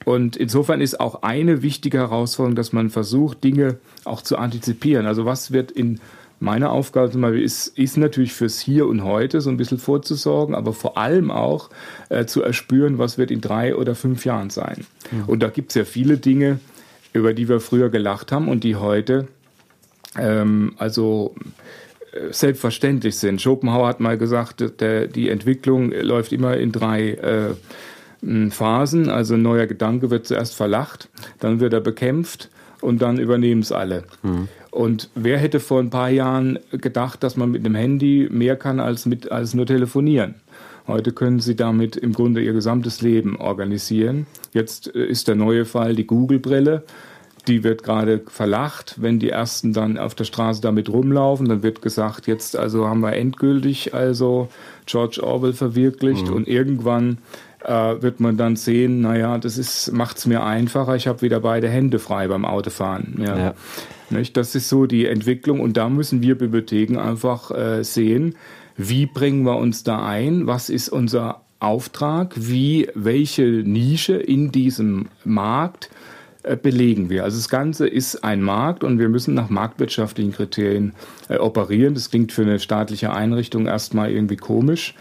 Und insofern ist auch eine wichtige Herausforderung, dass man versucht, Dinge auch zu antizipieren. Also was wird in meine Aufgabe zum Beispiel ist, ist natürlich fürs Hier und Heute so ein bisschen vorzusorgen, aber vor allem auch äh, zu erspüren, was wird in drei oder fünf Jahren sein. Ja. Und da gibt es ja viele Dinge, über die wir früher gelacht haben und die heute ähm, also selbstverständlich sind. Schopenhauer hat mal gesagt, der, die Entwicklung läuft immer in drei äh, Phasen. Also ein neuer Gedanke wird zuerst verlacht, dann wird er bekämpft und dann übernehmen es alle. Mhm. Und wer hätte vor ein paar Jahren gedacht, dass man mit einem Handy mehr kann als, mit, als nur telefonieren? Heute können Sie damit im Grunde Ihr gesamtes Leben organisieren. Jetzt äh, ist der neue Fall die Google-Brille. Die wird gerade verlacht. Wenn die Ersten dann auf der Straße damit rumlaufen, dann wird gesagt, jetzt also haben wir endgültig also George Orwell verwirklicht mhm. und irgendwann äh, wird man dann sehen, naja, das macht es mir einfacher, ich habe wieder beide Hände frei beim Autofahren. Ja. ja. Nicht? Das ist so die Entwicklung und da müssen wir Bibliotheken einfach äh, sehen, wie bringen wir uns da ein, was ist unser Auftrag, wie, welche Nische in diesem Markt belegen wir. Also das Ganze ist ein Markt und wir müssen nach marktwirtschaftlichen Kriterien äh, operieren. Das klingt für eine staatliche Einrichtung erstmal irgendwie komisch,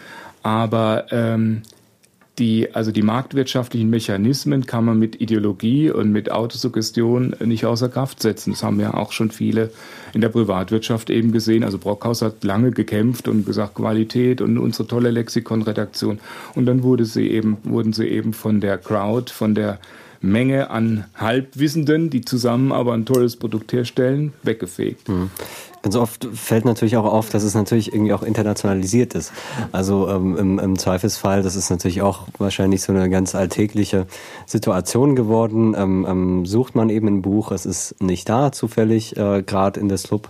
aber ähm, die, also die marktwirtschaftlichen Mechanismen kann man mit Ideologie und mit Autosuggestion nicht außer Kraft setzen. Das haben ja auch schon viele in der Privatwirtschaft eben gesehen. Also Brockhaus hat lange gekämpft und gesagt Qualität und unsere tolle Lexikonredaktion. Und dann wurde sie eben, wurden sie eben von der Crowd, von der Menge an Halbwissenden, die zusammen aber ein tolles Produkt herstellen, weggefegt. Mhm. Ganz oft fällt natürlich auch auf, dass es natürlich irgendwie auch internationalisiert ist. Also ähm, im, im, Zweifelsfall, das ist natürlich auch wahrscheinlich so eine ganz alltägliche Situation geworden. Ähm, ähm, sucht man eben ein Buch, es ist nicht da zufällig, äh, gerade in der Slub.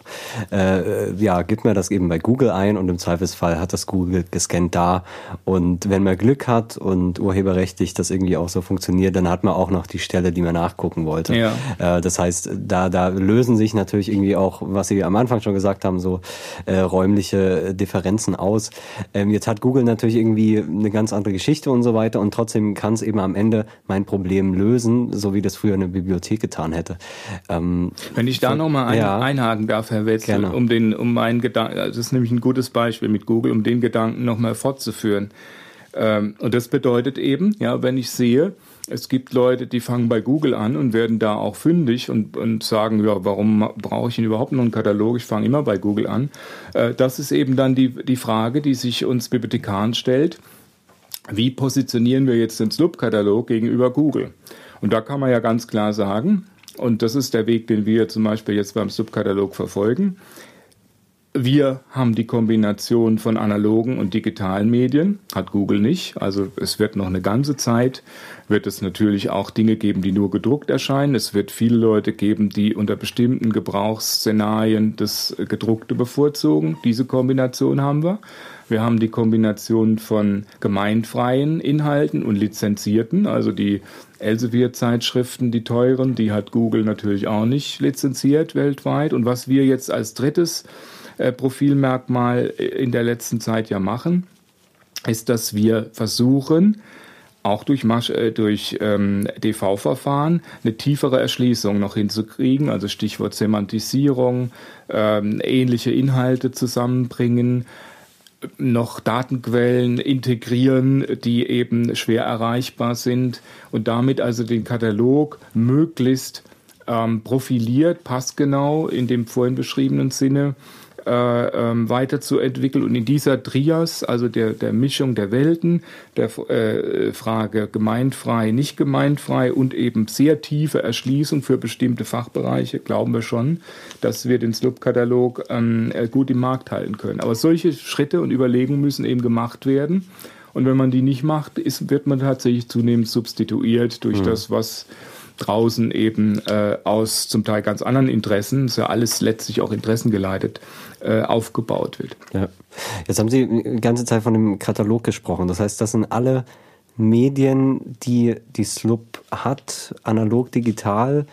Äh, ja, gibt man das eben bei Google ein und im Zweifelsfall hat das Google gescannt da. Und wenn man Glück hat und urheberrechtlich das irgendwie auch so funktioniert, dann hat man auch noch die Stelle, die man nachgucken wollte. Ja. Äh, das heißt, da, da lösen sich natürlich irgendwie auch, was Sie am Anfang schon schon gesagt haben, so äh, räumliche Differenzen aus. Ähm, jetzt hat Google natürlich irgendwie eine ganz andere Geschichte und so weiter und trotzdem kann es eben am Ende mein Problem lösen, so wie das früher eine Bibliothek getan hätte. Ähm, Wenn ich da nochmal ein, ja, einhaken darf, Herr Wetzel, um den, um meinen Gedanken, das ist nämlich ein gutes Beispiel mit Google, um den Gedanken nochmal fortzuführen. Ähm, und das bedeutet eben, ja, wenn ich sehe, es gibt Leute, die fangen bei Google an und werden da auch fündig und, und sagen, ja, warum brauche ich denn überhaupt noch einen Katalog? Ich fange immer bei Google an. Äh, das ist eben dann die, die Frage, die sich uns Bibliothekaren stellt. Wie positionieren wir jetzt den Sloop-Katalog gegenüber Google? Und da kann man ja ganz klar sagen, und das ist der Weg, den wir zum Beispiel jetzt beim Subkatalog verfolgen. Wir haben die Kombination von analogen und digitalen Medien, hat Google nicht. Also es wird noch eine ganze Zeit, wird es natürlich auch Dinge geben, die nur gedruckt erscheinen. Es wird viele Leute geben, die unter bestimmten Gebrauchsszenarien das Gedruckte bevorzugen. Diese Kombination haben wir. Wir haben die Kombination von gemeinfreien Inhalten und lizenzierten, also die Elsevier-Zeitschriften, die teuren, die hat Google natürlich auch nicht lizenziert weltweit. Und was wir jetzt als drittes äh, Profilmerkmal in der letzten Zeit ja machen, ist, dass wir versuchen, auch durch, äh, durch ähm, DV-Verfahren eine tiefere Erschließung noch hinzukriegen, also Stichwort Semantisierung, ähm, ähnliche Inhalte zusammenbringen, noch Datenquellen integrieren, die eben schwer erreichbar sind und damit also den Katalog möglichst ähm, profiliert, passgenau in dem vorhin beschriebenen Sinne äh, ähm, weiterzuentwickeln und in dieser Trias, also der, der Mischung der Welten, der äh, Frage gemeinfrei, nicht gemeinfrei und eben sehr tiefe Erschließung für bestimmte Fachbereiche, glauben wir schon, dass wir den SLUB-Katalog ähm, äh, gut im Markt halten können. Aber solche Schritte und Überlegungen müssen eben gemacht werden. Und wenn man die nicht macht, ist, wird man tatsächlich zunehmend substituiert durch mhm. das, was draußen eben äh, aus zum Teil ganz anderen Interessen, ist ja alles letztlich auch interessengeleitet, äh, aufgebaut wird. Ja. Jetzt haben Sie die ganze Zeit von dem Katalog gesprochen. Das heißt, das sind alle Medien, die die SLUB hat, analog, digital.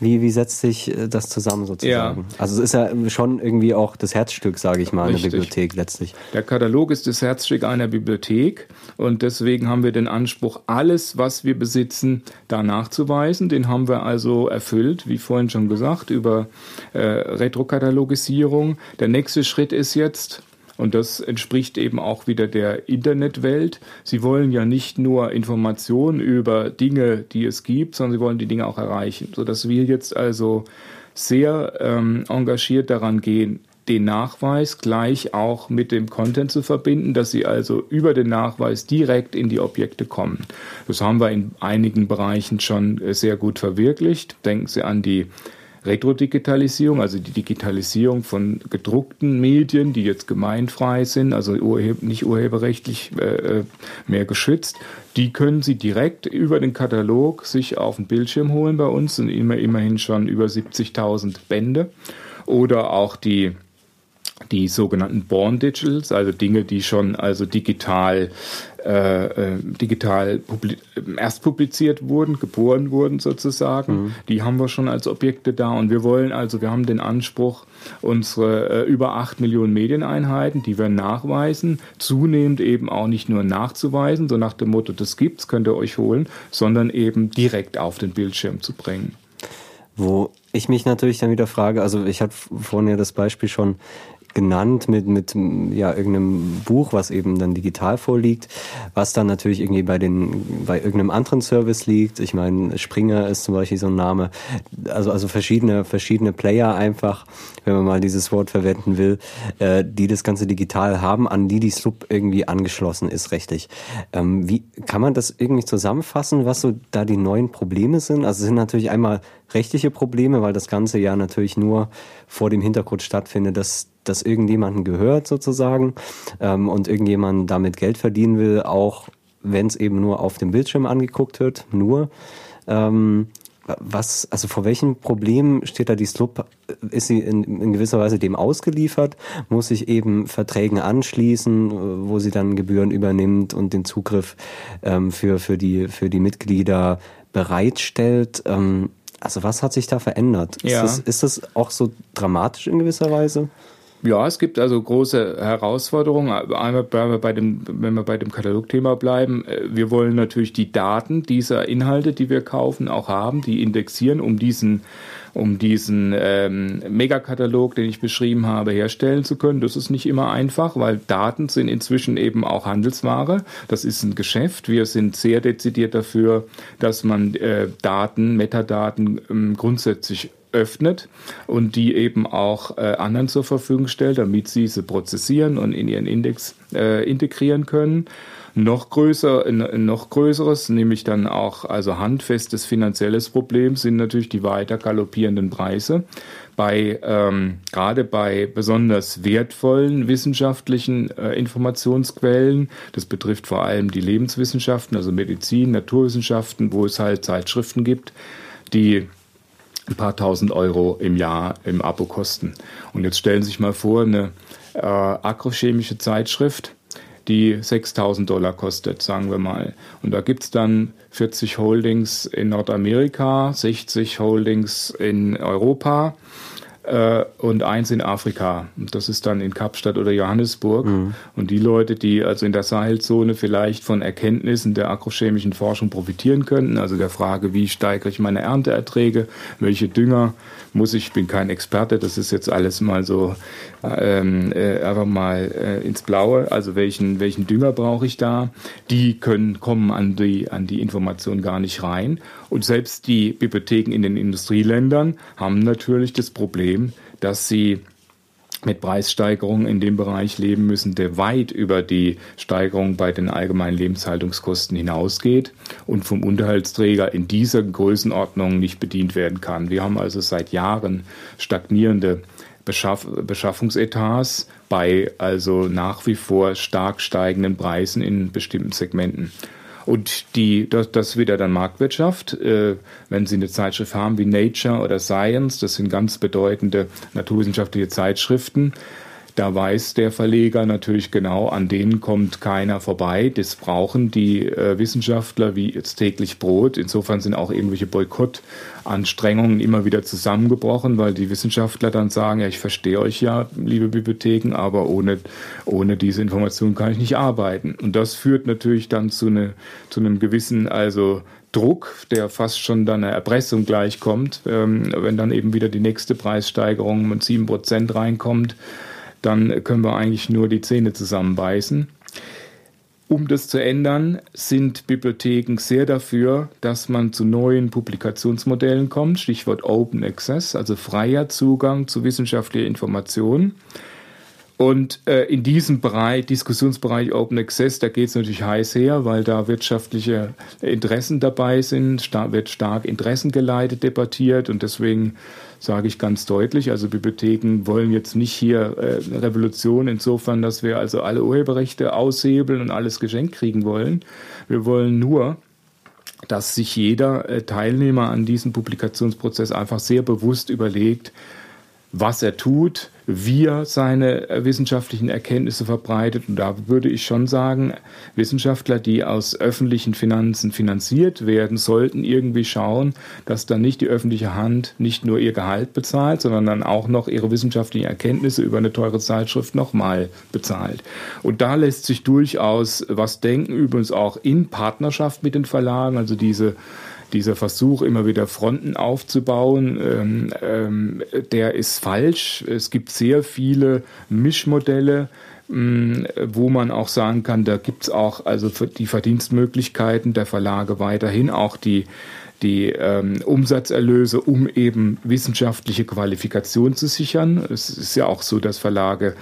Wie, wie setzt sich äh, das zusammen sozusagen? Ja. Also es ist ja schon irgendwie auch das Herzstück, sage ich mal, Richtig. einer Bibliothek letztlich. Der Katalog ist das Herzstück einer Bibliothek und deswegen haben wir den Anspruch, alles, was wir besitzen, da nachzuweisen. Den haben wir also erfüllt, wie vorhin schon gesagt, über äh, Retrokatalogisierung. Der nächste Schritt ist jetzt, und das entspricht eben auch wieder der Internetwelt. Sie wollen ja nicht nur Informationen über Dinge, die es gibt, sondern sie wollen die Dinge auch erreichen, sodass wir jetzt also sehr ähm, engagiert daran gehen, den Nachweis gleich auch mit dem Content zu verbinden, dass sie also über den Nachweis direkt in die Objekte kommen. Das haben wir in einigen Bereichen schon sehr gut verwirklicht. Denken Sie an die Retrodigitalisierung, also die Digitalisierung von gedruckten Medien, die jetzt gemeinfrei sind, also urheb nicht urheberrechtlich äh, äh, mehr geschützt, die können Sie direkt über den Katalog sich auf den Bildschirm holen bei uns, sind immer, immerhin schon über 70.000 Bände. Oder auch die die sogenannten Born Digitals, also Dinge, die schon also digital äh, äh, digital publi erst publiziert wurden, geboren wurden sozusagen. Mhm. Die haben wir schon als Objekte da und wir wollen also, wir haben den Anspruch, unsere äh, über acht Millionen Medieneinheiten, die wir nachweisen, zunehmend eben auch nicht nur nachzuweisen, so nach dem Motto, das gibt's, könnt ihr euch holen, sondern eben direkt auf den Bildschirm zu bringen. Wo ich mich natürlich dann wieder frage, also ich hatte vorhin ja das Beispiel schon genannt mit, mit ja, irgendeinem Buch, was eben dann digital vorliegt, was dann natürlich irgendwie bei, den, bei irgendeinem anderen Service liegt. Ich meine, Springer ist zum Beispiel so ein Name. Also, also verschiedene, verschiedene Player einfach, wenn man mal dieses Wort verwenden will, äh, die das Ganze digital haben, an die die Slup irgendwie angeschlossen ist, rechtlich. Ähm, wie kann man das irgendwie zusammenfassen, was so da die neuen Probleme sind? Also es sind natürlich einmal rechtliche Probleme, weil das Ganze ja natürlich nur vor dem Hintergrund stattfindet, dass das irgendjemanden gehört sozusagen ähm, und irgendjemand damit Geld verdienen will, auch wenn es eben nur auf dem Bildschirm angeguckt wird, nur. Ähm, was, also vor welchen Problemen steht da die Slup? Ist sie in, in, gewisser Weise dem ausgeliefert? Muss sich eben Verträgen anschließen, wo sie dann Gebühren übernimmt und den Zugriff ähm, für, für, die, für die Mitglieder bereitstellt? Ähm, also was hat sich da verändert? Ja. Ist, das, ist das auch so dramatisch in gewisser Weise? Ja, es gibt also große Herausforderungen. Einmal bleiben wir bei dem, wenn wir bei dem Katalogthema bleiben. Äh, wir wollen natürlich die Daten dieser Inhalte, die wir kaufen, auch haben, die indexieren, um diesen, um diesen ähm, Megakatalog, den ich beschrieben habe, herstellen zu können. Das ist nicht immer einfach, weil Daten sind inzwischen eben auch Handelsware. Das ist ein Geschäft. Wir sind sehr dezidiert dafür, dass man äh, Daten, Metadaten ähm, grundsätzlich öffnet und die eben auch äh, anderen zur Verfügung stellt, damit sie sie prozessieren und in ihren Index äh, integrieren können. Noch größer, noch größeres, nämlich dann auch also handfestes finanzielles Problem sind natürlich die weiter galoppierenden Preise. Bei ähm, gerade bei besonders wertvollen wissenschaftlichen äh, Informationsquellen, das betrifft vor allem die Lebenswissenschaften, also Medizin, Naturwissenschaften, wo es halt Zeitschriften gibt, die ein paar tausend Euro im Jahr im Abo kosten. Und jetzt stellen Sie sich mal vor, eine äh, agrochemische Zeitschrift, die 6000 Dollar kostet, sagen wir mal. Und da gibt es dann 40 Holdings in Nordamerika, 60 Holdings in Europa und eins in Afrika. Das ist dann in Kapstadt oder Johannesburg. Mhm. Und die Leute, die also in der Sahelzone vielleicht von Erkenntnissen der agrochemischen Forschung profitieren könnten, also der Frage, wie steigere ich meine Ernteerträge, welche Dünger muss ich, ich bin kein Experte, das ist jetzt alles mal so ähm, äh, einfach mal äh, ins Blaue, also welchen, welchen Dünger brauche ich da, die können kommen an die, an die Information gar nicht rein. Und selbst die Bibliotheken in den Industrieländern haben natürlich das Problem, dass sie mit Preissteigerungen in dem Bereich leben müssen, der weit über die Steigerung bei den allgemeinen Lebenshaltungskosten hinausgeht und vom Unterhaltsträger in dieser Größenordnung nicht bedient werden kann. Wir haben also seit Jahren stagnierende Beschaff Beschaffungsetats bei also nach wie vor stark steigenden Preisen in bestimmten Segmenten. Und die, das, das wieder dann Marktwirtschaft. Äh, wenn Sie eine Zeitschrift haben wie Nature oder Science, das sind ganz bedeutende naturwissenschaftliche Zeitschriften, Da weiß der Verleger natürlich genau, an denen kommt keiner vorbei. Das brauchen die äh, Wissenschaftler wie jetzt täglich Brot. Insofern sind auch irgendwelche Boykottanstrengungen immer wieder zusammengebrochen, weil die Wissenschaftler dann sagen, ja, ich verstehe euch ja, liebe Bibliotheken, aber ohne, ohne diese Information kann ich nicht arbeiten. Und das führt natürlich dann zu, eine, zu einem gewissen, also Druck, der fast schon dann einer Erpressung gleichkommt, ähm, wenn dann eben wieder die nächste Preissteigerung mit sieben Prozent reinkommt dann können wir eigentlich nur die Zähne zusammenbeißen. Um das zu ändern, sind Bibliotheken sehr dafür, dass man zu neuen Publikationsmodellen kommt, Stichwort Open Access, also freier Zugang zu wissenschaftlicher Information. Und äh, in diesem Bereich, Diskussionsbereich Open Access, da geht es natürlich heiß her, weil da wirtschaftliche Interessen dabei sind, star wird stark interessengeleitet debattiert und deswegen sage ich ganz deutlich. Also Bibliotheken wollen jetzt nicht hier äh, Revolution insofern, dass wir also alle Urheberrechte aushebeln und alles geschenkt kriegen wollen. Wir wollen nur, dass sich jeder äh, Teilnehmer an diesem Publikationsprozess einfach sehr bewusst überlegt, was er tut, wie er seine äh, wissenschaftlichen Erkenntnisse verbreitet. Und da würde ich schon sagen, Wissenschaftler, die aus öffentlichen Finanzen finanziert werden, sollten irgendwie schauen, dass dann nicht die öffentliche Hand nicht nur ihr Gehalt bezahlt, sondern dann auch noch ihre wissenschaftlichen Erkenntnisse über eine teure Zeitschrift nochmal bezahlt. Und da lässt sich durchaus was denken, übrigens auch in Partnerschaft mit den Verlagen, also diese dieser Versuch, immer wieder Fronten aufzubauen, ähm, ähm, der ist falsch. Es gibt sehr viele Mischmodelle, ähm, wo man auch sagen kann, da gibt es auch also die Verdienstmöglichkeiten der Verlage weiterhin, auch die die ähm, Umsatzerlöse, um eben wissenschaftliche Qualifikation zu sichern. Es ist ja auch so, dass Verlage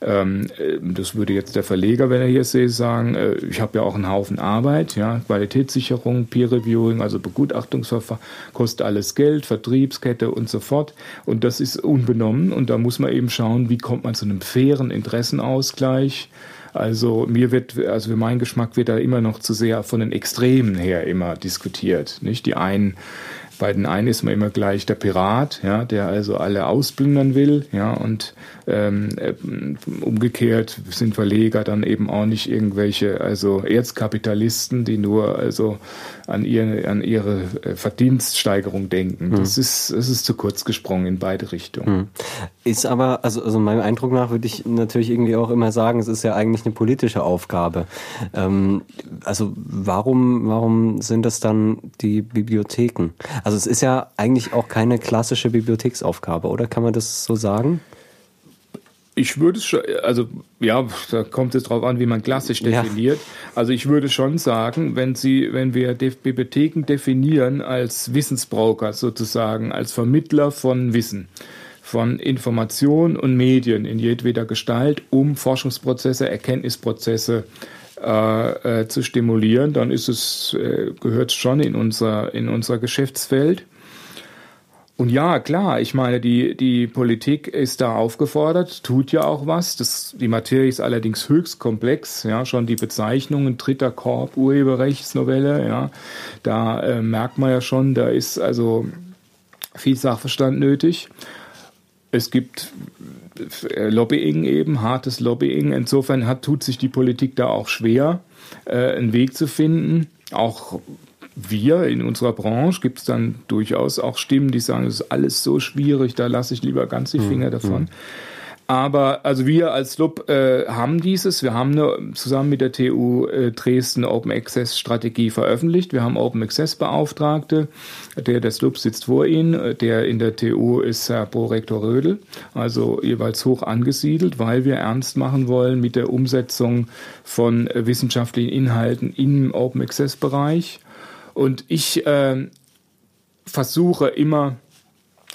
das würde jetzt der Verleger, wenn er hier sehe, sagen, äh, ich habe ja auch einen Haufen Arbeit, ja, Qualitätssicherung, Peer Reviewing, also Begutachtungsverfahren, kostet alles Geld, Vertriebskette und so fort. Und das ist unbenommen und da muss man eben schauen, wie kommt man zu einem fairen Interessenausgleich. Also mir wird, also für meinen Geschmack wird da immer noch zu sehr von den Extremen her immer diskutiert. Nicht die einen bei den einen ist man immer gleich der Pirat, ja, der also alle ausplündern will, ja, und ähm, äh, umgekehrt sind Verleger dann eben auch nicht irgendwelche, also Erzkapitalisten, die nur also an ihre, an ihre äh, Verdienststeigerung denken. Hm. Das ist, das ist zu kurz gesprungen in beide Richtungen. Hm. Ist aber, also, also meinem Eindruck nach würde ich natürlich irgendwie auch immer sagen, es ist ja eigentlich eine politische Aufgabe. Ähm, also warum, warum sind das dann die Bibliotheken? Also es ist ja eigentlich auch keine klassische Bibliotheksaufgabe, oder kann man das so sagen? Ich würde es schon, also ja, da kommt es drauf an, wie man klassisch definiert. Ja. Also ich würde schon sagen, wenn Sie, wenn wir Bibliotheken definieren als Wissensbroker sozusagen, als Vermittler von Wissen, von Information und Medien in jedweder Gestalt, um Forschungsprozesse, Erkenntnisprozesse äh, äh, zu stimulieren, dann ist es, äh, gehört schon in unser, in unser Geschäftsfeld. Und ja, klar, ich meine, die, die Politik ist da aufgefordert, tut ja auch was. Das, die Materie ist allerdings höchst komplex, ja, schon die Bezeichnungen, dritter Korb, Urheberrechtsnovelle, ja, da äh, merkt man ja schon, da ist also viel Sachverstand nötig. Es gibt äh, Lobbying eben, hartes Lobbying. Insofern hat, tut sich die Politik da auch schwer, äh, einen Weg zu finden. Auch wir in unserer Branche gibt es dann durchaus auch Stimmen, die sagen, es ist alles so schwierig, da lasse ich lieber ganz die hm, Finger davon. Mhm. Aber also wir als LUB äh, haben dieses, wir haben eine, zusammen mit der TU äh, Dresden Open Access Strategie veröffentlicht. Wir haben Open Access Beauftragte, der des LUB sitzt vor Ihnen, der in der TU ist Herr Prorektor Rödel, also jeweils hoch angesiedelt, weil wir ernst machen wollen mit der Umsetzung von wissenschaftlichen Inhalten im Open Access Bereich. Und ich äh, versuche immer,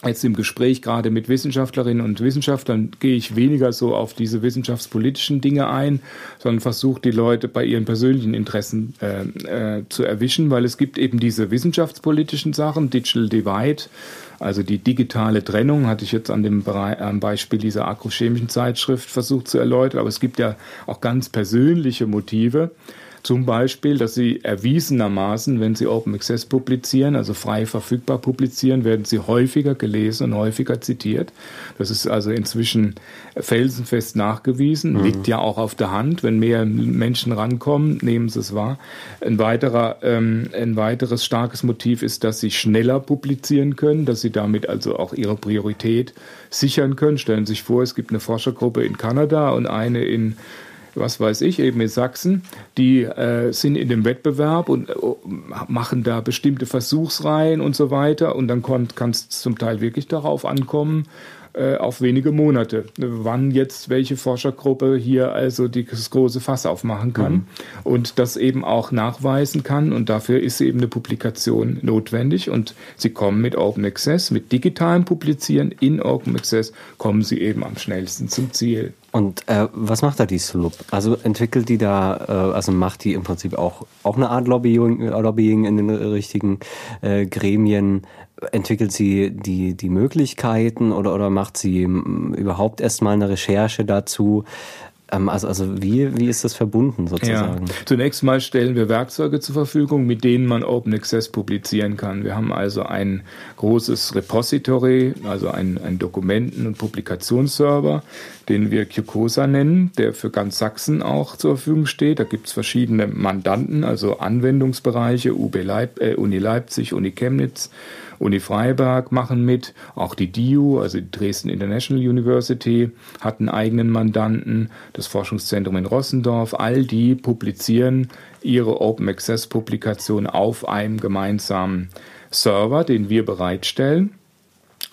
jetzt im Gespräch gerade mit Wissenschaftlerinnen und Wissenschaftlern gehe ich weniger so auf diese wissenschaftspolitischen Dinge ein, sondern versuche die Leute bei ihren persönlichen Interessen äh, äh, zu erwischen, weil es gibt eben diese wissenschaftspolitischen Sachen, Digital Divide, also die digitale Trennung, hatte ich jetzt an dem Beispiel dieser agrochemischen Zeitschrift versucht zu erläutern, aber es gibt ja auch ganz persönliche Motive Zum Beispiel, dass sie erwiesenermaßen, wenn sie Open Access publizieren, also frei verfügbar publizieren, werden sie häufiger gelesen und häufiger zitiert. Das ist also inzwischen felsenfest nachgewiesen, mhm. liegt ja auch auf der Hand. Wenn mehr Menschen rankommen, nehmen sie es wahr. Ein, weiterer, ähm, ein weiteres starkes Motiv ist, dass sie schneller publizieren können, dass sie damit also auch ihre Priorität sichern können. Stellen Sie sich vor, es gibt eine Forschergruppe in Kanada und eine in was weiß ich, eben in Sachsen, die äh, sind in dem Wettbewerb und äh, machen da bestimmte Versuchsreihen und so weiter. Und dann kann es zum Teil wirklich darauf ankommen, äh, auf wenige Monate, wann jetzt welche Forschergruppe hier also das große Fass aufmachen kann mhm. und das eben auch nachweisen kann. Und dafür ist eben eine Publikation notwendig. Und sie kommen mit Open Access, mit digitalem Publizieren in Open Access, kommen sie eben am schnellsten zum Ziel. Und äh, was macht da die Sloop? Also entwickelt die da, äh, also macht die im Prinzip auch, auch eine Art Lobbying, Lobbying in den richtigen äh, Gremien? Entwickelt sie die, die Möglichkeiten oder, oder macht sie überhaupt erstmal eine Recherche dazu? Ähm, also, also wie, wie ist das verbunden sozusagen? Ja. Zunächst mal stellen wir Werkzeuge zur Verfügung, mit denen man Open Access publizieren kann. Wir haben also ein großes Repository, also ein, ein Dokumenten- und Publikationsserver, den wir QCOSA nennen, der für ganz Sachsen auch zur Verfügung steht. Da gibt es verschiedene Mandanten, also Anwendungsbereiche, UB Leip äh, Uni Leipzig, Uni Chemnitz, Uni Freiberg machen mit, auch die DIU, also die Dresden International University, hat einen eigenen Mandanten, das Forschungszentrum in Rossendorf, all die publizieren ihre Open Access Publikation auf einem gemeinsamen Server, den wir bereitstellen.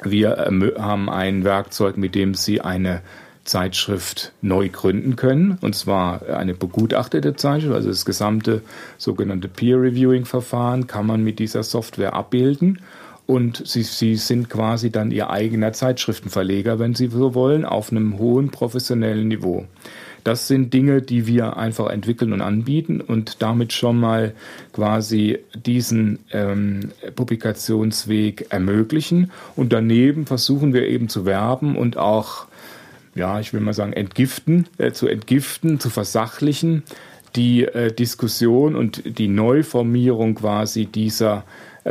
Wir haben ein Werkzeug, mit dem Sie eine Zeitschrift neu gründen können, und zwar eine begutachtete Zeitschrift, also das gesamte sogenannte Peer-Reviewing-Verfahren kann man mit dieser Software abbilden und sie, sie sind quasi dann ihr eigener Zeitschriftenverleger, wenn Sie so wollen, auf einem hohen professionellen Niveau. Das sind Dinge, die wir einfach entwickeln und anbieten und damit schon mal quasi diesen ähm, Publikationsweg ermöglichen. Und daneben versuchen wir eben zu werben und auch, ja, ich will mal sagen, entgiften, äh, zu entgiften, zu versachlichen, die äh, Diskussion und die Neuformierung quasi dieser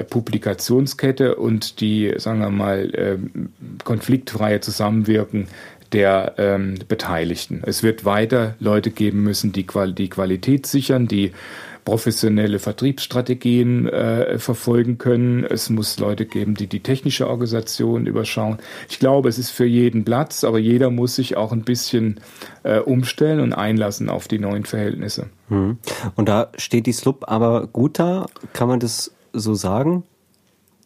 Publikationskette und die, sagen wir mal, ähm, konfliktfreie Zusammenwirken der ähm, Beteiligten. Es wird weiter Leute geben müssen, die, Qual die Qualität sichern, die professionelle Vertriebsstrategien äh, verfolgen können. Es muss Leute geben, die die technische Organisation überschauen. Ich glaube, es ist für jeden Platz, aber jeder muss sich auch ein bisschen äh, umstellen und einlassen auf die neuen Verhältnisse. Mhm. Und da steht die SLUB aber gut da. Kann man das so sagen?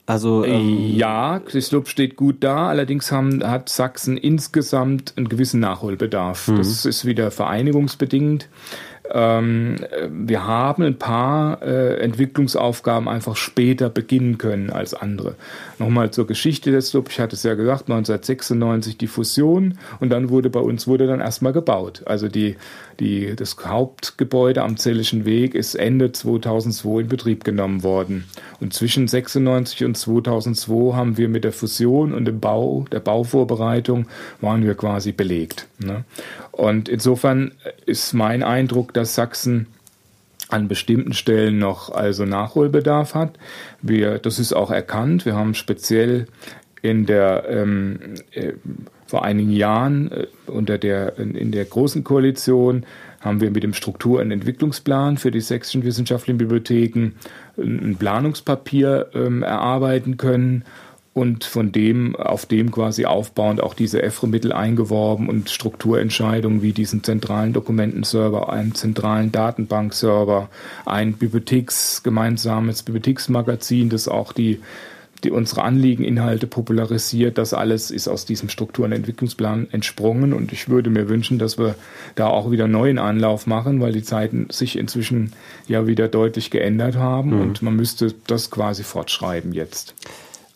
Also ähm ja, Christoph steht gut da. Allerdings haben, hat Sachsen insgesamt einen gewissen Nachholbedarf. Mhm. Das ist wieder vereinigungsbedingt. Ähm, wir haben ein paar äh, Entwicklungsaufgaben einfach später beginnen können als andere. Nochmal zur Geschichte des Club. Ich hatte es ja gesagt, 1996 die Fusion und dann wurde bei uns wurde dann erstmal gebaut. Also die, die, das Hauptgebäude am Zellischen Weg ist Ende 2002 in Betrieb genommen worden. Und zwischen 96 und 2002 haben wir mit der Fusion und dem Bau, der Bauvorbereitung waren wir quasi belegt. Ne? Und insofern ist mein Eindruck, dass Sachsen an bestimmten Stellen noch also Nachholbedarf hat. Wir, das ist auch erkannt. Wir haben speziell in der ähm, äh, vor einigen Jahren äh, unter der in, der großen Koalition haben wir mit dem Struktur- und Entwicklungsplan für die sächsischen wissenschaftlichen Bibliotheken ein Planungspapier ähm, erarbeiten können und von dem, auf dem quasi aufbauend auch diese EFRE-Mittel eingeworben und Strukturentscheidungen wie diesen zentralen Dokumentenserver, einen zentralen Datenbankserver, ein Bibliotheks, gemeinsames Bibliotheksmagazin, das auch die, die unsere Anliegeninhalte popularisiert. Das alles ist aus diesem Struktur- und Entwicklungsplan entsprungen und ich würde mir wünschen, dass wir da auch wieder neuen Anlauf machen, weil die Zeiten sich inzwischen ja wieder deutlich geändert haben mhm. und man müsste das quasi fortschreiben jetzt.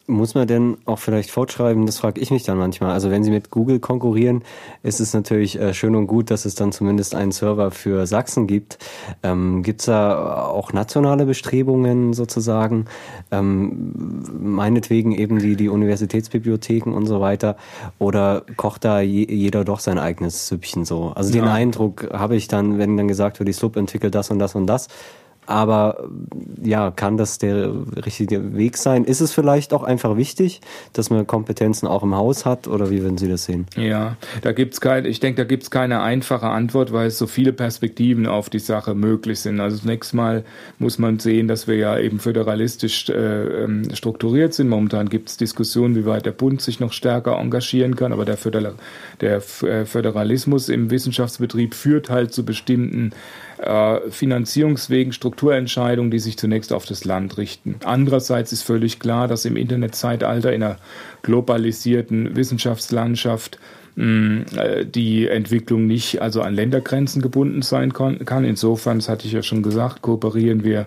Muss man denn auch vielleicht fortschreiben? Das frage ich mich dann manchmal. Also wenn Sie mit Google konkurrieren, ist es natürlich äh, schön und gut, dass es dann zumindest einen Server für Sachsen gibt. Ähm, gibt es da auch nationale Bestrebungen sozusagen? Ähm, meinetwegen eben die, die Universitätsbibliotheken und so weiter? Oder kocht da je, jeder doch sein eigenes Süppchen so? Also den ja. Eindruck habe ich dann, wenn dann gesagt wird, die Slub entwickelt das und das und das aber ja, kann das der richtige Weg sein? Ist es vielleicht auch einfach wichtig, dass man Kompetenzen auch im Haus hat oder wie würden Sie das sehen? Ja, da gibt's kein, ich denke, da gibt's keine einfache Antwort, weil es so viele Perspektiven auf die Sache möglich sind. Also zunächst mal muss man sehen, dass wir ja eben föderalistisch äh, ähm, strukturiert sind. Momentan gibt's Diskussionen, wie weit der Bund sich noch stärker engagieren kann, aber der, Föder der äh, Föderalismus im Wissenschaftsbetrieb führt halt zu bestimmten Finanzierungswegen, Strukturentscheidungen, die sich zunächst auf das Land richten. Andererseits ist völlig klar, dass im Internetzeitalter in einer globalisierten Wissenschaftslandschaft mm, äh, die Entwicklung nicht also an Ländergrenzen gebunden sein kann. Insofern, das hatte ich ja schon gesagt, kooperieren wir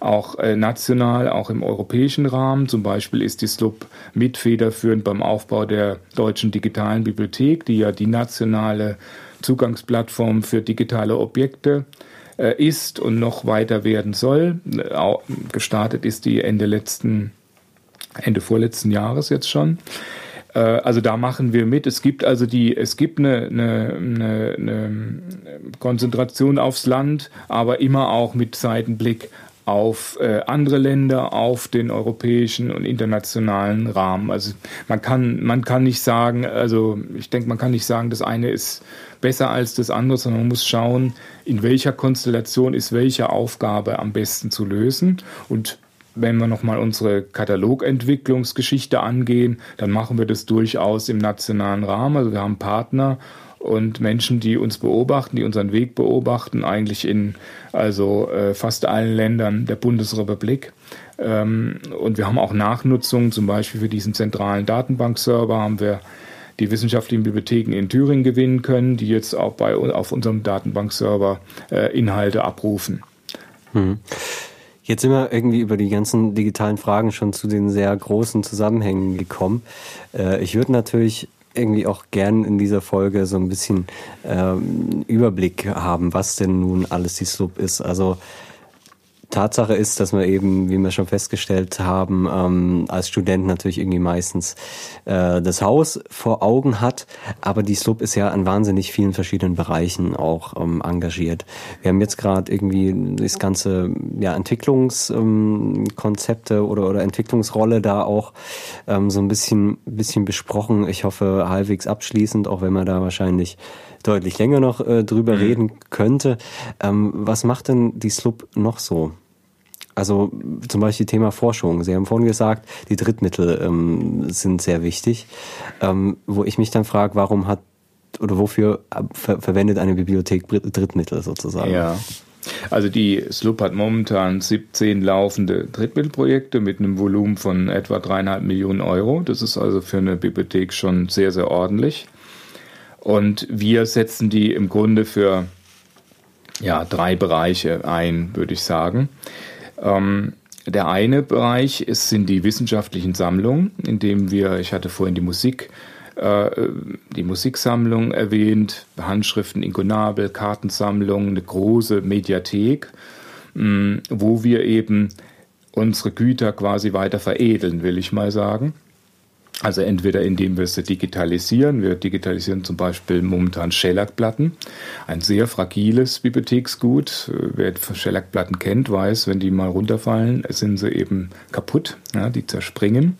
auch äh, national, auch im europäischen Rahmen. Zum Beispiel ist die SLUB mitfederführend beim Aufbau der deutschen digitalen Bibliothek, die ja die nationale Zugangsplattform für digitale Objekte äh, ist und noch weiter werden soll. Gestartet ist die Ende letzten, Ende vorletzten Jahres jetzt schon. Äh, also da machen wir mit. Es gibt also die, es gibt eine, eine, eine, eine Konzentration aufs Land, aber immer auch mit Seitenblick auf äh, andere Länder, auf den europäischen und internationalen Rahmen. Also man kann, man kann nicht sagen, also ich denke, man kann nicht sagen, das eine ist besser als das andere, sondern man muss schauen, in welcher Konstellation ist welche Aufgabe am besten zu lösen. Und wenn wir nochmal unsere Katalogentwicklungsgeschichte angehen, dann machen wir das durchaus im nationalen Rahmen. Also wir haben Partner und Menschen, die uns beobachten, die unseren Weg beobachten, eigentlich in also äh, fast allen Ländern der Bundesrepublik. Ähm, und wir haben auch Nachnutzungen, zum Beispiel für diesen zentralen Datenbankserver haben wir die wissenschaftlichen Bibliotheken in Thüringen gewinnen können, die jetzt auch bei, auf unserem Datenbankserver äh, Inhalte abrufen. Hm. Jetzt sind wir irgendwie über die ganzen digitalen Fragen schon zu den sehr großen Zusammenhängen gekommen. Äh, ich würde natürlich irgendwie auch gern in dieser Folge so ein bisschen ähm, Überblick haben, was denn nun alles die Slub ist. Also Tatsache ist, dass wir eben, wie wir schon festgestellt haben, ähm, als Student natürlich irgendwie meistens äh, das Haus vor Augen hat, aber die SLUB ist ja an wahnsinnig vielen verschiedenen Bereichen auch ähm, engagiert. Wir haben jetzt gerade irgendwie das ganze ja, Entwicklungskonzepte ähm, oder, oder Entwicklungsrolle da auch ähm, so ein bisschen, bisschen besprochen. Ich hoffe halbwegs abschließend, auch wenn man da wahrscheinlich deutlich länger noch äh, drüber mhm. reden könnte. Ähm, was macht denn die SLUB noch so? Also zum Beispiel Thema Forschung. Sie haben vorhin gesagt, die Drittmittel ähm, sind sehr wichtig. Ähm, wo ich mich dann frage, warum hat oder wofür äh, ver verwendet eine Bibliothek Drittmittel sozusagen? Ja. Also die SLUB hat momentan 17 laufende Drittmittelprojekte mit einem Volumen von etwa dreieinhalb Millionen Euro. Das ist also für eine Bibliothek schon sehr, sehr ordentlich. Und wir setzen die im Grunde für ja, drei Bereiche ein, würde ich sagen. Ähm, der eine Bereich ist, sind die wissenschaftlichen Sammlungen, in dem wir, ich hatte vorhin die Musik, äh, die Musiksammlung erwähnt, Handschriften, Inkunabel, Kartensammlung, eine große Mediathek, mh, mm, wo wir eben unsere Güter quasi weiter veredeln, will ich mal sagen. Also entweder indem wir sie digitalisieren. Wir digitalisieren zum Beispiel momentan Shellac-Platten, ein sehr fragiles Bibliotheksgut. Wer Shellac-Platten kennt, weiß, wenn die mal runterfallen, sind sie eben kaputt, ja, die zerspringen.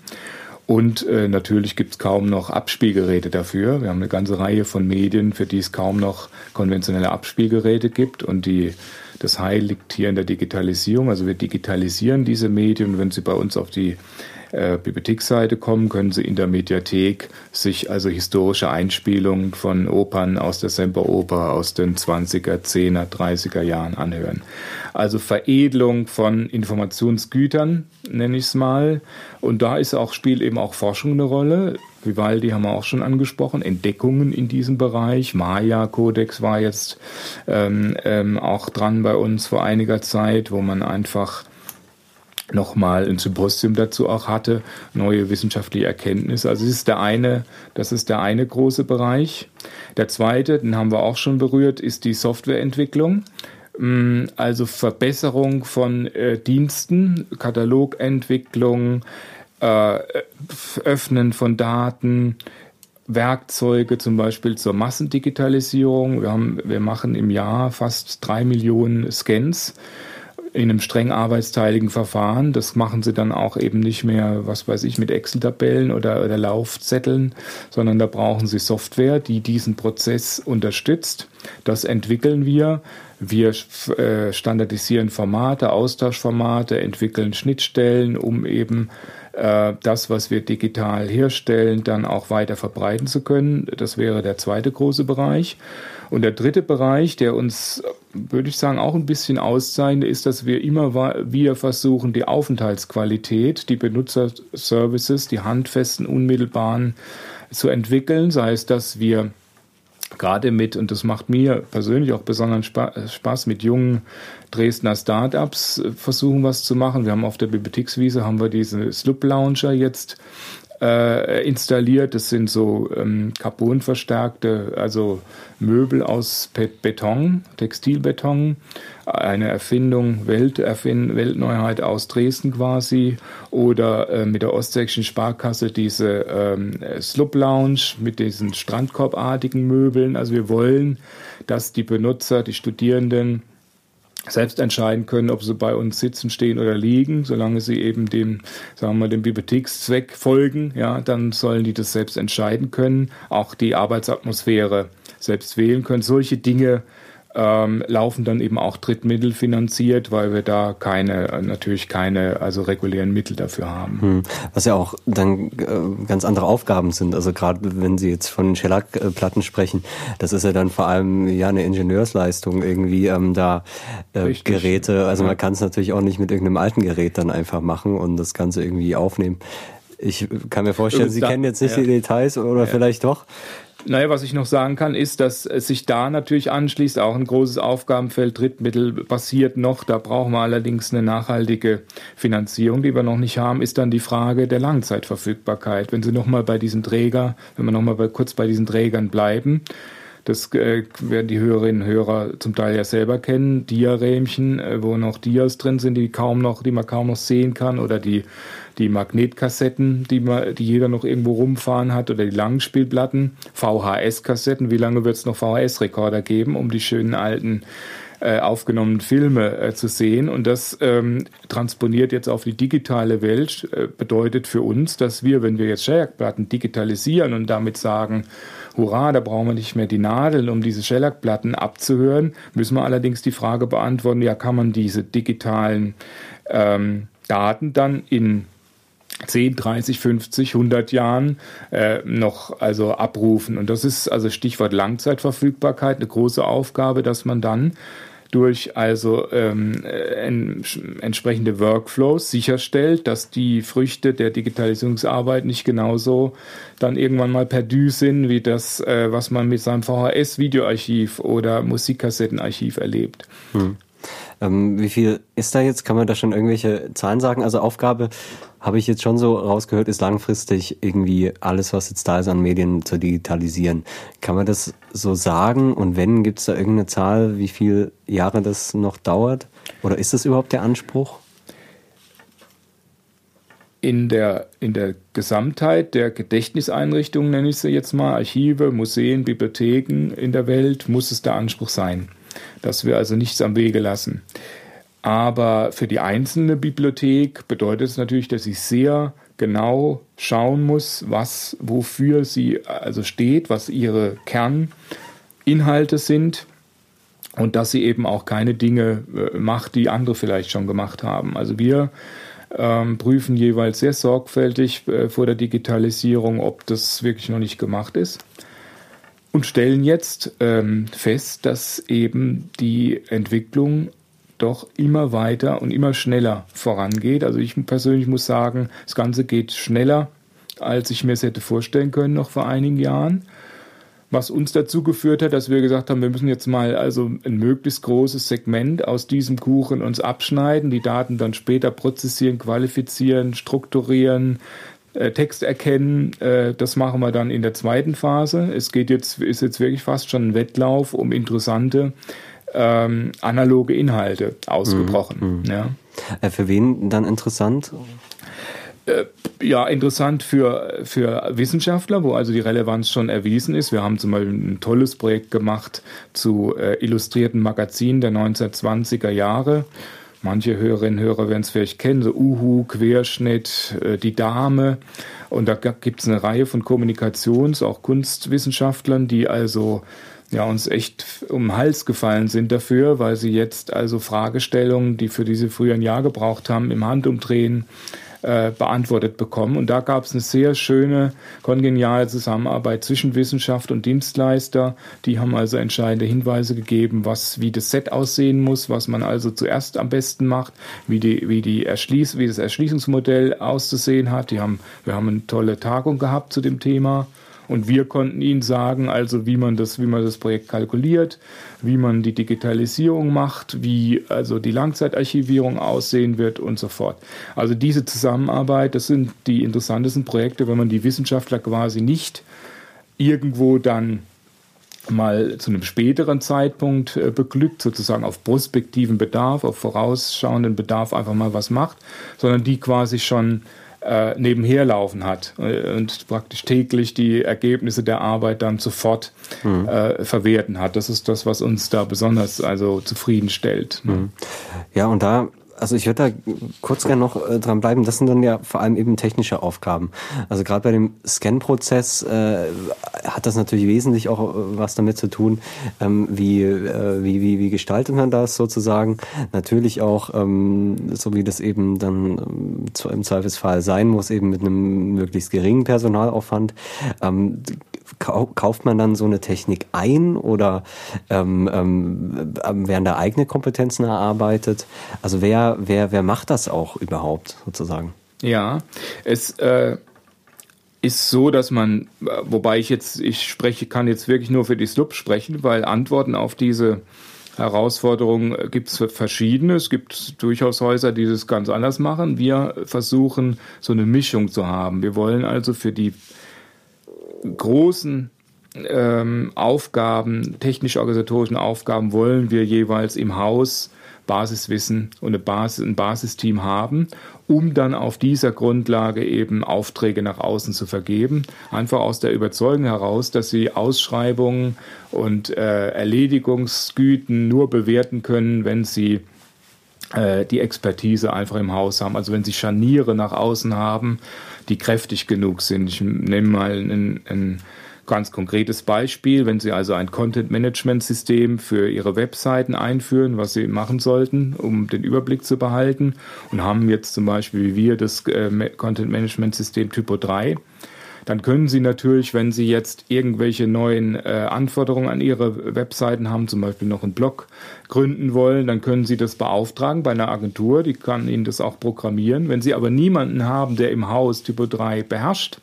Und äh, natürlich gibt es kaum noch Abspielgeräte dafür. Wir haben eine ganze Reihe von Medien, für die es kaum noch konventionelle Abspielgeräte gibt. Und die, das Heil liegt hier in der Digitalisierung. Also wir digitalisieren diese Medien. Wenn Sie bei uns auf die äh, Bibliotheksseite kommen, können Sie in der Mediathek sich also historische Einspielungen von Opern aus der Semperoper aus den 20er, 10er, 30er Jahren anhören. Also Veredelung von Informationsgütern, nenne ich es mal. Und da ist auch, spielt eben auch Forschung eine Rolle. Vivaldi haben wir auch schon angesprochen, Entdeckungen in diesem Bereich. Maya-Kodex war jetzt ähm, ähm, auch dran bei uns vor einiger Zeit, wo man einfach nochmal ein Symposium dazu auch hatte, neue wissenschaftliche Erkenntnisse. Also das ist der eine, das ist der eine große Bereich. Der zweite, den haben wir auch schon berührt, ist die Softwareentwicklung. Mm, also Verbesserung von äh, Diensten, Katalogentwicklung, äh, Öffnen von Daten, Werkzeuge zum Beispiel zur Massendigitalisierung. Wir, haben, wir machen im Jahr fast drei Millionen Scans in einem streng arbeitsteiligen Verfahren. Das machen sie dann auch eben nicht mehr, was weiß ich, mit Excel-Tabellen oder, oder Laufzetteln, sondern da brauchen sie Software, die diesen Prozess unterstützt. Das entwickeln wir. Wir äh, standardisieren Formate, Austauschformate, entwickeln Schnittstellen, um eben äh, das, was wir digital herstellen, dann auch weiter verbreiten zu können. Das wäre der zweite große Bereich. Und der dritte Bereich, der uns, würde ich sagen, auch ein bisschen auszeichnet, ist, dass wir immer wieder versuchen, die Aufenthaltsqualität, die Benutzerservices, die handfesten, unmittelbaren zu entwickeln. Sei es, dass wir gerade mit, und das macht mir persönlich auch besonderen Spaß, mit jungen Dresdner Startups versuchen was zu machen. Wir haben auf der Bibliothekswiese haben wir diese Sloop Launcher jetzt äh, installiert. Das sind so ähm, carbonverstärkte, also Möbel aus Beton, Textilbeton. Eine Erfindung, Welterfind Weltneuheit aus Dresden quasi. Oder äh, mit der Ostsächsischen Sparkasse diese ähm, Slup Lounge mit diesen Strandkorbartigen Möbeln. Also wir wollen, dass die Benutzer, die Studierenden selbst entscheiden können, ob sie bei uns sitzen, stehen oder liegen, solange sie eben dem, sagen wir, dem Bibliothekszweck folgen, ja, dann sollen die das selbst entscheiden können, auch die Arbeitsatmosphäre selbst wählen können. Solche Dinge ähm, laufen dann eben auch drittmittelfinanziert, weil wir da keine, natürlich keine, also regulären Mittel dafür haben. Hm. Was ja auch dann äh, ganz andere Aufgaben sind. Also gerade wenn Sie jetzt von Shellac-Platten sprechen, das ist ja dann vor allem ja eine Ingenieursleistung irgendwie ähm, da äh, Geräte. Also man kann es natürlich auch nicht mit irgendeinem alten Gerät dann einfach machen und das Ganze irgendwie aufnehmen. Ich kann mir vorstellen, Sie da, kennen jetzt nicht ja. die Details oder ja. vielleicht doch. Naja, was ich noch sagen kann, ist, dass es sich da natürlich anschließt, auch ein großes Aufgabenfeld Drittmittel passiert noch. Da brauchen wir allerdings eine nachhaltige Finanzierung, die wir noch nicht haben, ist dann die Frage der Langzeitverfügbarkeit. Wenn Sie nochmal bei diesen Träger, wenn wir nochmal kurz bei diesen Trägern bleiben, das äh, werden die Hörerinnen und Hörer zum Teil ja selber kennen. Diarähmchen, äh, wo noch Dias drin sind, die kaum noch, die man kaum noch sehen kann, oder die die Magnetkassetten, die, man, die jeder noch irgendwo rumfahren hat, oder die Langspielplatten, VHS-Kassetten. Wie lange wird es noch VHS-Rekorder geben, um die schönen alten äh, aufgenommenen Filme äh, zu sehen. Und das ähm, transponiert jetzt auf die digitale Welt, äh, bedeutet für uns, dass wir, wenn wir jetzt Shellac-Platten digitalisieren und damit sagen, hurra, da brauchen wir nicht mehr die Nadeln, um diese Shellac-Platten abzuhören, müssen wir allerdings die Frage beantworten, ja, kann man diese digitalen ähm, Daten dann in 10, 30, 50, 100 Jahren äh, noch also abrufen. Und das ist also Stichwort Langzeitverfügbarkeit eine große Aufgabe, dass man dann durch also ähm, en, entsprechende Workflows sicherstellt, dass die Früchte der Digitalisierungsarbeit nicht genauso dann irgendwann mal perdu sind, wie das, äh, was man mit seinem VHS-Videoarchiv oder Musikkassettenarchiv erlebt. Hm. Ähm, wie viel ist da jetzt? Kann man da schon irgendwelche Zahlen sagen? Also Aufgabe habe ich jetzt schon so rausgehört, ist langfristig irgendwie alles, was jetzt da ist an Medien zu digitalisieren. Kann man das so sagen? Und wenn, gibt es da irgendeine Zahl, wie viele Jahre das noch dauert? Oder ist das überhaupt der Anspruch? In der, in der Gesamtheit der Gedächtniseinrichtungen, nenne ich sie jetzt mal, Archive, Museen, Bibliotheken in der Welt, muss es der Anspruch sein dass wir also nichts am Wege lassen. Aber für die einzelne Bibliothek bedeutet es natürlich, dass sie sehr genau schauen muss, was, wofür sie also steht, was ihre Kerninhalte sind und dass sie eben auch keine Dinge äh, macht, die andere vielleicht schon gemacht haben. Also wir ähm, prüfen jeweils sehr sorgfältig äh, vor der Digitalisierung, ob das wirklich noch nicht gemacht ist und stellen jetzt ähm, fest, dass eben die Entwicklung doch immer weiter und immer schneller vorangeht. Also ich persönlich muss sagen, das Ganze geht schneller, als ich mir es hätte vorstellen können noch vor einigen Jahren. was uns dazu geführt hat, dass wir gesagt haben, wir müssen jetzt mal also ein möglichst großes Segment aus diesem Kuchen uns abschneiden, die Daten dann später prozessieren, qualifizieren, strukturieren, äh, Text erkennen. Äh, das machen wir dann in der zweiten Phase. Es geht jetzt, ist jetzt wirklich fast schon ein Wettlauf um interessante ähm, analoge Inhalte ausgebrochen. Mhm. mhm. Ja. Äh, für wen dann interessant? Äh, ja, interessant für, für Wissenschaftler, wo also die Relevanz schon erwiesen ist. Wir haben zum Beispiel ein tolles Projekt gemacht zu äh, illustrierten Magazinen der 1920er Jahre. Manche Hörerinnen und Hörer werden es vielleicht kennen, so Uhu, Querschnitt, äh, die Dame. Und da gibt es eine Reihe von Kommunikations-, auch Kunstwissenschaftlern, die also ja, uns echt um den Hals gefallen sind dafür, weil sie jetzt also Fragestellungen, die für diese früheren Jahr gebraucht haben, im Handumdrehen äh, beantwortet bekommen. Und da gab es eine sehr schöne, kongeniale Zusammenarbeit zwischen Wissenschaft und Dienstleister. Die haben also entscheidende Hinweise gegeben, was, wie das Set aussehen muss, was man also zuerst am besten macht, wie, die, wie, die Erschließ, wie das Erschließungsmodell auszusehen hat. Die haben, wir haben eine tolle Tagung gehabt zu dem Thema. Und wir konnten ihnen sagen, also wie man das, wie man das Projekt kalkuliert, wie man die Digitalisierung macht, wie also die Langzeitarchivierung aussehen wird und so fort. Also diese Zusammenarbeit, das sind die interessantesten Projekte, wenn man die Wissenschaftler quasi nicht irgendwo dann mal zu einem späteren Zeitpunkt äh, beglückt, sozusagen auf prospektiven Bedarf, auf vorausschauenden Bedarf einfach mal was macht, sondern die quasi schon äh, nebenher laufen hat äh, und praktisch täglich die Ergebnisse der Arbeit dann sofort mhm. äh, verwerten hat. Das ist das, was uns da besonders also zufriedenstellt. Mhm. Ja, und da also ich würde da kurz gerne noch äh, dran bleiben. Das sind dann ja vor allem eben technische Aufgaben. Also gerade bei dem Scan-Prozess äh, hat das natürlich wesentlich auch äh, was damit zu tun, ähm, wie, äh, wie, wie, wie gestaltet man das sozusagen. Natürlich auch, ähm, so wie das eben dann ähm, im Zweifelsfall sein muss, eben mit einem möglichst geringen Personalaufwand. Ähm, kauft man dann so eine Technik ein oder ähm, ähm, werden da eigene Kompetenzen erarbeitet? Also wer, wer, wer macht das auch überhaupt sozusagen? Ja, es äh, ist so, dass man, wobei ich jetzt, ich spreche, kann jetzt wirklich nur für die SLUB sprechen, weil Antworten auf diese Herausforderungen gibt es verschiedene. Es gibt durchaus Häuser, die das ganz anders machen. Wir versuchen, so eine Mischung zu haben. Wir wollen also für die großen ähm, Aufgaben, technisch-organisatorischen Aufgaben wollen wir jeweils im Haus Basiswissen und eine Basis, ein Basisteam haben, um dann auf dieser Grundlage eben Aufträge nach außen zu vergeben. Einfach aus der Überzeugung heraus, dass sie Ausschreibungen und äh, Erledigungsgüten nur bewerten können, wenn sie äh, die Expertise einfach im Haus haben. Also wenn sie Scharniere nach außen haben, die kräftig genug sind. Ich nehme mal ein, ein ganz konkretes Beispiel. Wenn Sie also ein Content-Management-System für Ihre Webseiten einführen, was Sie machen sollten, um den Überblick zu behalten und haben jetzt zum Beispiel wie wir das äh, Content-Management-System Typo 3, dann können Sie natürlich, wenn Sie jetzt irgendwelche neuen äh, Anforderungen an Ihre Webseiten haben, zum Beispiel noch einen Blog gründen wollen, dann können Sie das beauftragen bei einer Agentur, die kann Ihnen das auch programmieren. Wenn Sie aber niemanden haben, der im Haus Typo 3 beherrscht,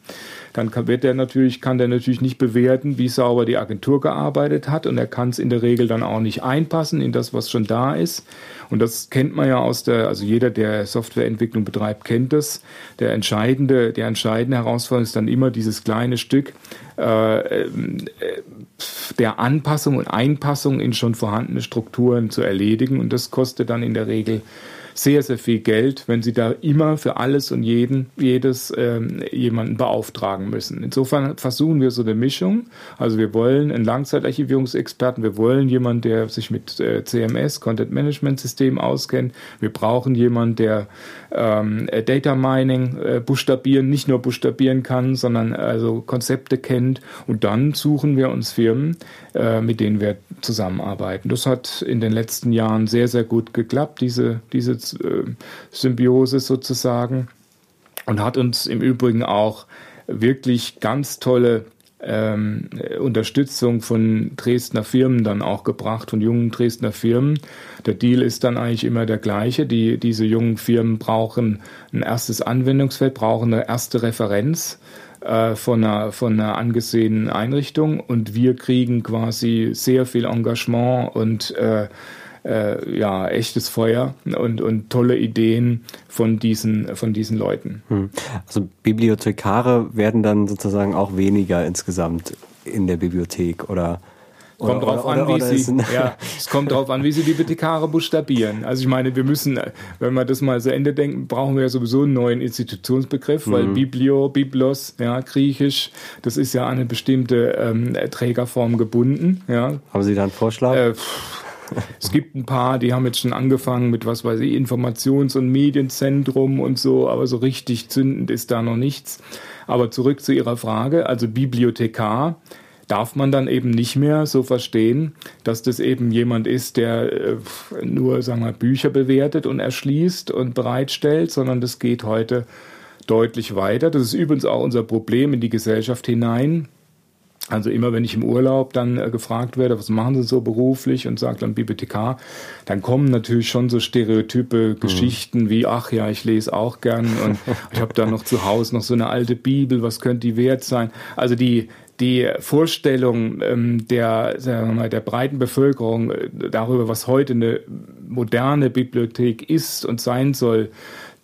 dann kann, wird der natürlich, kann der natürlich nicht bewerten, wie sauber die Agentur gearbeitet hat und er kann es in der Regel dann auch nicht einpassen in das, was schon da ist. Und das kennt man ja aus der, also jeder, der Softwareentwicklung betreibt, kennt das. Der entscheidende, der entscheidende Herausforderung ist dann immer dieses kleine Stück äh, äh, der Anpassung und Einpassung in schon vorhandene Strukturen zu erledigen. Und das kostet dann in der Regel sehr, sehr viel Geld, wenn sie da immer für alles und jeden, jedes ähm, jemanden beauftragen müssen. Insofern versuchen wir so eine Mischung. Also wir wollen einen Langzeitarchivierungsexperten, wir wollen jemanden, der sich mit äh, CMS, Content Management System auskennt. Wir brauchen jemanden, der ähm, Data Mining äh, buchstabieren, nicht nur buchstabieren kann, sondern also Konzepte kennt. Und dann suchen wir uns Firmen, äh, mit denen wir zusammenarbeiten. Das hat in den letzten Jahren sehr, sehr gut geklappt, diese, diese äh, Symbiose sozusagen. Und hat uns im Übrigen auch wirklich ganz tolle ähm, Unterstützung von Dresdner Firmen dann auch gebracht, von jungen Dresdner Firmen. Der Deal ist dann eigentlich immer der gleiche. Die, diese jungen Firmen brauchen ein erstes Anwendungsfeld, brauchen eine erste Referenz äh, von, einer, von einer angesehenen Einrichtung und wir kriegen quasi sehr viel Engagement und äh, äh, ja, echtes Feuer und, und tolle Ideen von diesen, von diesen Leuten. Hm. Also Bibliothekare werden dann sozusagen auch weniger insgesamt in der Bibliothek oder Kommt oder, drauf oder, an, wie sie, ja, es kommt drauf an, wie sie die Bibliothekare buchstabieren. Also ich meine, wir müssen, wenn wir das mal zu Ende denken, brauchen wir ja sowieso einen neuen Institutionsbegriff, weil mhm. Biblio, Biblos, ja, Griechisch, das ist ja an eine bestimmte ähm, Trägerform gebunden. Ja. Haben Sie da einen Vorschlag? Äh, es gibt ein paar, die haben jetzt schon angefangen mit, was weiß ich, Informations- und Medienzentrum und so, aber so richtig zündend ist da noch nichts. Aber zurück zu Ihrer Frage, also Bibliothekar darf man dann eben nicht mehr so verstehen, dass das eben jemand ist, der äh, nur, sagen wir, Bücher bewertet und erschließt und bereitstellt, sondern das geht heute deutlich weiter. Das ist übrigens auch unser Problem in die Gesellschaft hinein. Also immer wenn ich im Urlaub dann äh, gefragt werde, was machen Sie so beruflich und sagt dann Bibliothekar, dann kommen natürlich schon so stereotype mhm. Geschichten wie, ach ja, ich lese auch gern und [LAUGHS] ich habe da noch zu Hause noch so eine alte Bibel, was könnte die wert sein? Also die, die Vorstellung ähm, der, sagen wir mal, der breiten Bevölkerung äh, darüber, was heute eine moderne Bibliothek ist und sein soll,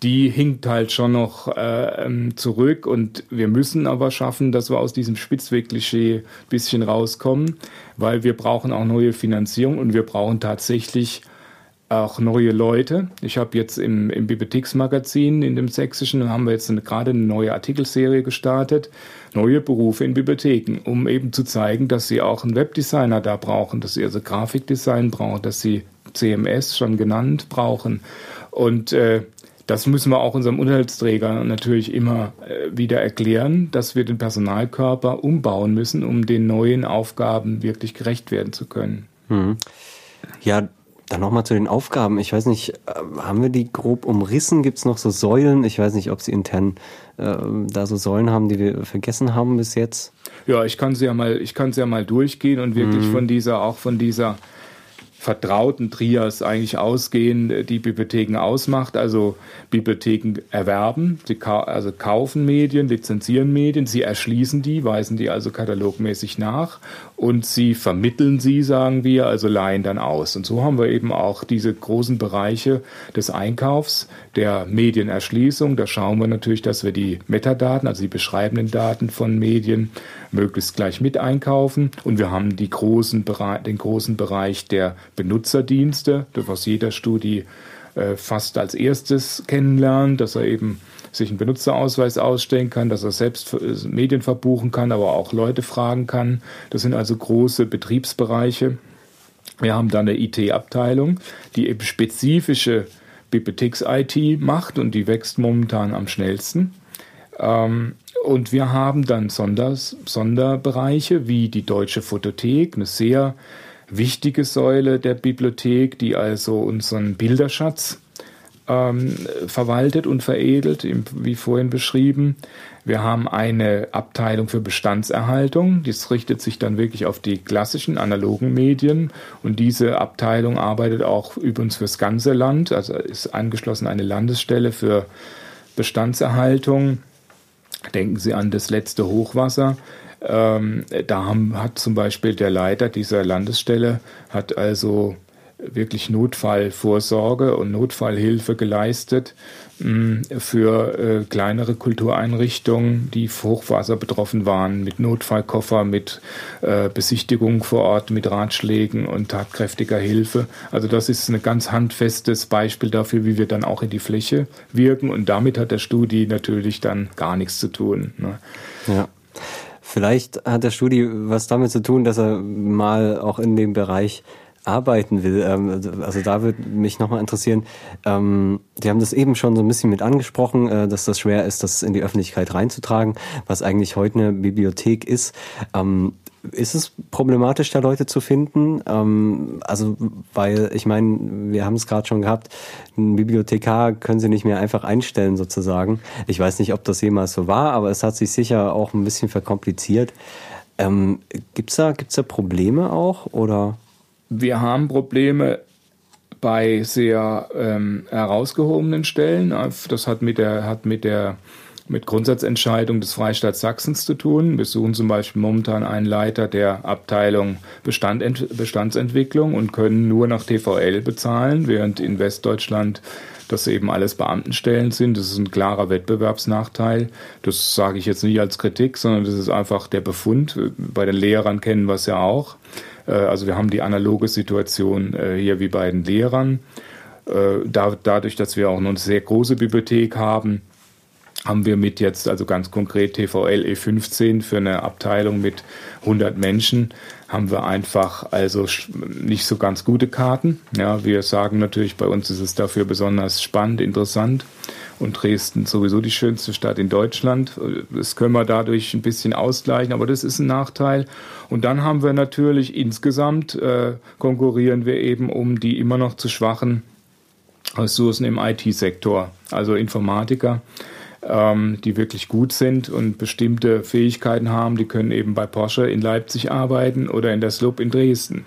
die hinkt halt schon noch äh, ähm, zurück und wir müssen aber schaffen, dass wir aus diesem Spitzweg-Klischee bisschen rauskommen, weil wir brauchen auch neue Finanzierung und wir brauchen tatsächlich auch neue Leute. Ich habe jetzt im, im Bibliotheksmagazin in dem sächsischen, haben wir jetzt eine, gerade eine neue Artikelserie gestartet, neue Berufe in Bibliotheken, um eben zu zeigen, dass sie auch einen Webdesigner da brauchen, dass sie also Grafikdesign brauchen, dass sie CMS schon genannt brauchen. Und äh, das müssen wir auch unserem Unterhaltsträger natürlich immer äh, wieder erklären, dass wir den Personalkörper umbauen müssen, um den neuen Aufgaben wirklich gerecht werden zu können. Mhm. Ja, dann nochmal zu den Aufgaben. Ich weiß nicht, äh, haben wir die grob umrissen? Gibt es noch so Säulen? Ich weiß nicht, ob Sie intern äh, da so Säulen haben, die wir vergessen haben bis jetzt. Ja, ich kann sie ja mal, ich kann sie ja mal durchgehen und wirklich mhm. von dieser, auch von dieser vertrauten Trias eigentlich ausgehen, die Bibliotheken ausmacht. Also Bibliotheken erwerben, sie ka also kaufen Medien, lizenzieren Medien, sie erschließen die, weisen die also katalogmäßig nach und sie vermitteln sie, sagen wir, also leihen dann aus. Und so haben wir eben auch diese großen Bereiche des Einkaufs, der Medienerschließung. Da schauen wir natürlich, dass wir die Metadaten, also die beschreibenden Daten von Medien, möglichst gleich mit einkaufen. Und wir haben die großen, den großen Bereich der Benutzerdienste, was jeder Studie äh, fast als erstes kennenlernt, dass er eben sich einen Benutzerausweis ausstellen kann, dass er selbst äh, Medien verbuchen kann, aber auch Leute fragen kann. Das sind also große Betriebsbereiche. Wir haben dann eine IT-Abteilung, die eben spezifische Bibliotheks-IT macht und die wächst momentan am schnellsten. Ähm, und wir haben dann Sonders, Sonderbereiche wie die Deutsche Photothek, eine sehr wichtige Säule der Bibliothek, die also unseren Bilderschatz ähm, verwaltet und veredelt, wie vorhin beschrieben. Wir haben eine Abteilung für Bestandserhaltung. Das richtet sich dann wirklich auf die klassischen analogen Medien. Und diese Abteilung arbeitet auch übrigens fürs ganze Land. Also ist angeschlossen eine Landesstelle für Bestandserhaltung. Denken Sie an das letzte Hochwasser. Ähm, da haben, hat zum Beispiel der Leiter dieser Landesstelle hat also wirklich Notfallvorsorge und Notfallhilfe geleistet mm, für äh, kleinere Kultureinrichtungen, die Hochwasser betroffen waren, mit Notfallkoffer, mit äh, Besichtigung vor Ort, mit Ratschlägen und tatkräftiger Hilfe. Also das ist ein ganz handfestes Beispiel dafür, wie wir dann auch in die Fläche wirken und damit hat der Studi natürlich dann gar nichts zu tun. Ne? Ja. Vielleicht hat der Studi was damit zu tun, dass er mal auch in dem Bereich arbeiten will. Ähm, also, da würde mich nochmal interessieren, ähm, Sie haben das eben schon so ein bisschen mit angesprochen, äh, dass das schwer ist, das in die Öffentlichkeit reinzutragen, was eigentlich heute eine Bibliothek ist. Ähm, ist es problematisch, da Leute zu finden? also, weil ich meine, wir haben es gerade schon gehabt, ein Bibliothekar können Sie nicht mehr einfach einstellen sozusagen. Ich weiß nicht, ob das jemals so war, aber es hat sich sicher auch ein bisschen verkompliziert. Ähm, gibt's da, gibt's da Probleme auch oder? Wir haben Probleme bei sehr ähm, herausgehobenen Stellen. Das hat mit der, hat mit der mit Grundsatzentscheidungen des Freistaats Sachsens zu tun. Wir suchen zum Beispiel momentan einen Leiter der Abteilung Bestand, Bestandsentwicklung und können nur nach TVL bezahlen, während in Westdeutschland das eben alles Beamtenstellen sind. Das ist ein klarer Wettbewerbsnachteil. Das sage ich jetzt nicht als Kritik, sondern das ist einfach der Befund. Bei den Lehrern kennen wir es ja auch. Äh, also wir haben die analoge Situation äh, hier wie bei den Lehrern. Äh, dadurch, dass wir auch eine sehr große Bibliothek haben, haben wir mit jetzt, also ganz konkret TVL E15 für eine Abteilung mit 100 Menschen, haben wir einfach also nicht so ganz gute Karten. Ja, wir sagen natürlich, bei uns ist es dafür besonders spannend, interessant und Dresden sowieso die schönste Stadt in Deutschland. Das können wir dadurch ein bisschen ausgleichen, aber das ist ein Nachteil. Und dann haben wir natürlich insgesamt äh, konkurrieren wir eben um die immer noch zu schwachen Ressourcen im IT-Sektor, also Informatiker ähm, die wirklich gut sind und bestimmte Fähigkeiten haben. Die können eben bei Porsche in Leipzig arbeiten oder in der SLUB in Dresden.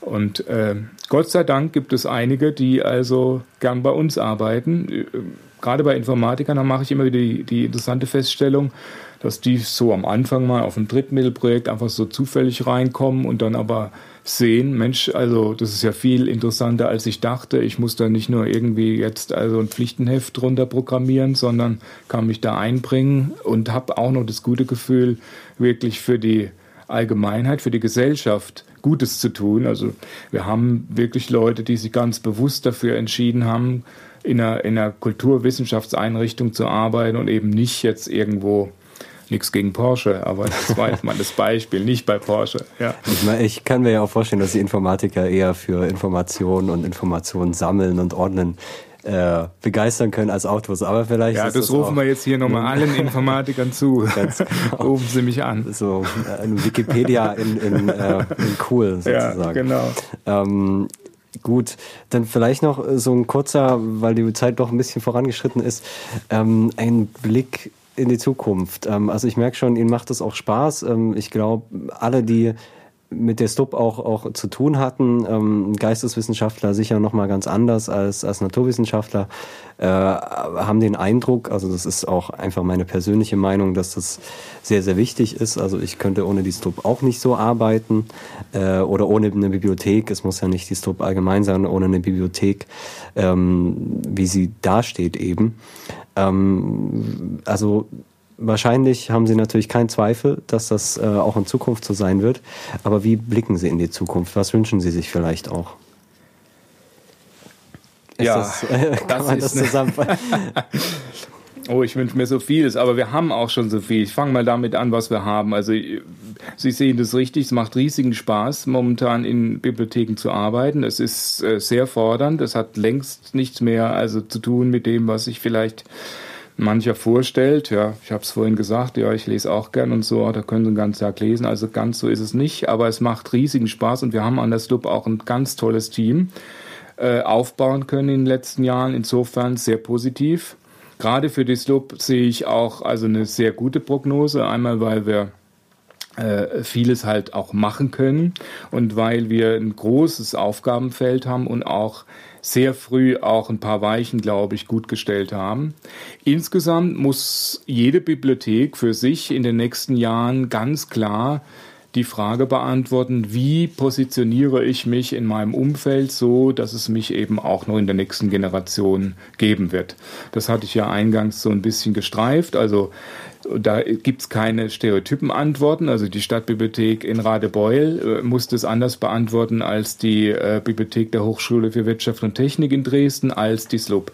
Und äh, Gott sei Dank gibt es einige, die also gern bei uns arbeiten. Äh, gerade bei Informatikern, da mache ich immer wieder die, die interessante Feststellung, dass die so am Anfang mal auf ein Drittmittelprojekt einfach so zufällig reinkommen und dann aber sehen, Mensch, also das ist ja viel interessanter, als ich dachte. Ich muss da nicht nur irgendwie jetzt also ein Pflichtenheft drunter programmieren, sondern kann mich da einbringen und habe auch noch das gute Gefühl, wirklich für die Allgemeinheit, für die Gesellschaft Gutes zu tun. Also wir haben wirklich Leute, die sich ganz bewusst dafür entschieden haben, in einer, in einer Kulturwissenschaftseinrichtung zu arbeiten und eben nicht jetzt irgendwo Nichts gegen Porsche, aber das war jetzt mal das Beispiel, nicht bei Porsche. Ja. Ich, meine, ich kann mir ja auch vorstellen, dass die Informatiker eher für Informationen und Informationen sammeln und ordnen äh, begeistern können als Autos. Aber vielleicht. Ja, das, das, rufen wir jetzt hier nochmal [LAUGHS] allen Informatikern zu. Genau. Rufen Sie mich an. So ein Wikipedia in, in, äh, in cool sozusagen. Ja, genau. Ähm, Gut, dann vielleicht noch so ein kurzer, weil die Zeit doch ein bisschen vorangeschritten ist, ähm, ein Blick in die Zukunft. Ähm, also ich merke schon, Ihnen macht es auch Spaß. Ähm, ich glaube, alle, die mit der Stub auch, auch zu tun hatten, ähm, Geisteswissenschaftler sicher nochmal ganz anders als, als Naturwissenschaftler, äh, haben den Eindruck, also das ist auch einfach meine persönliche Meinung, dass das sehr, sehr wichtig ist. Also ich könnte ohne die Stub auch nicht so arbeiten äh, oder ohne eine Bibliothek. Es muss ja nicht die Stub allgemein sein, ohne eine Bibliothek, wie sie dasteht eben. Ähm, also wahrscheinlich haben Sie natürlich keinen Zweifel, dass das äh, auch in Zukunft so sein wird. Aber wie blicken Sie in die Zukunft? Was wünschen Sie sich vielleicht auch? Ist ja, das, äh, [LAUGHS] kann das man das zusammenfassen? [LAUGHS] [LAUGHS] Oh, ich wünsche mir so vieles, aber wir haben auch schon so viel. Ich fange mal damit an, was wir haben. Also Sie sehen das richtig, es macht riesigen Spaß, momentan in Bibliotheken zu arbeiten. Es ist äh, sehr fordernd, es hat längst nichts mehr also zu tun mit dem, was ich vielleicht mancher vorstellt. Ja, ich habe es vorhin gesagt, ja, ich lese auch gern und so, da können Sie ein ganzes Tag lesen. Also ganz so ist es nicht, aber es macht riesigen Spaß und wir haben an der SLUB auch ein ganz tolles Team äh, aufbauen können in den letzten Jahren. Insofern sehr positiv. Gerade für die Slope sehe ich auch also eine sehr gute Prognose. Einmal, weil wir äh, vieles halt auch machen können und weil wir ein großes Aufgabenfeld haben und auch sehr früh auch ein paar Weichen, glaube ich, gut gestellt haben. Insgesamt muss jede Bibliothek für sich in den nächsten Jahren ganz klar die Frage beantworten, wie positioniere ich mich in meinem Umfeld so, dass es mich eben auch noch in der nächsten Generation geben wird. Das hatte ich ja eingangs so ein bisschen gestreift. Also da gibt es keine Stereotypenantworten. Also die Stadtbibliothek in Radebeul äh, muss das anders beantworten als die äh, Bibliothek der Hochschule für Wirtschaft und Technik in Dresden, als die SLUB.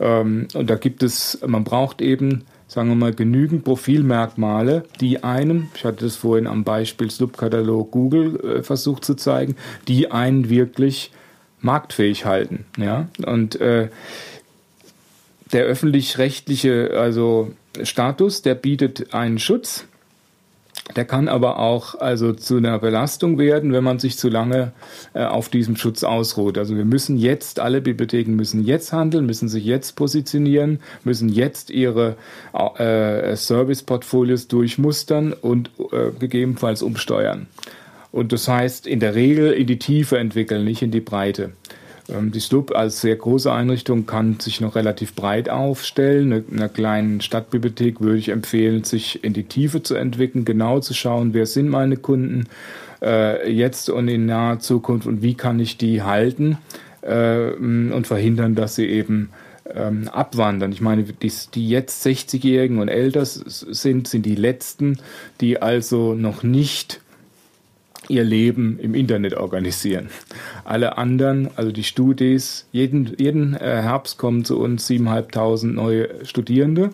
Ähm, und da gibt es, man braucht eben sagen wir mal, genügend Profilmerkmale, die einem, ich hatte das vorhin am Beispiel Subkatalog Google äh, versucht zu zeigen, die einen wirklich marktfähig halten. Ja? Und äh, der öffentlich-rechtliche also Status, der bietet einen Schutz der kann aber auch also zu einer Belastung werden, wenn man sich zu lange äh, auf diesem Schutz ausruht. Also wir müssen jetzt, alle Bibliotheken müssen jetzt handeln, müssen sich jetzt positionieren, müssen jetzt ihre äh, Service-Portfolios durchmustern und äh, gegebenenfalls umsteuern. Und das heißt in der Regel in die Tiefe entwickeln, nicht in die Breite. Ähm, die SLUB als sehr große Einrichtung kann sich noch relativ breit aufstellen. In einer kleinen Stadtbibliothek würde ich empfehlen, sich in die Tiefe zu entwickeln, genau zu schauen, wer sind meine Kunden äh, jetzt und in naher Zukunft und wie kann ich die halten äh, und verhindern, dass sie eben ähm, abwandern. Ich meine, die, die jetzt 60-Jährigen und älter sind, sind die letzten, die also noch nicht ihr Leben im Internet organisieren. Alle anderen, also die Studis, jeden, jeden äh, Herbst kommen zu uns 7.500 neue Studierende.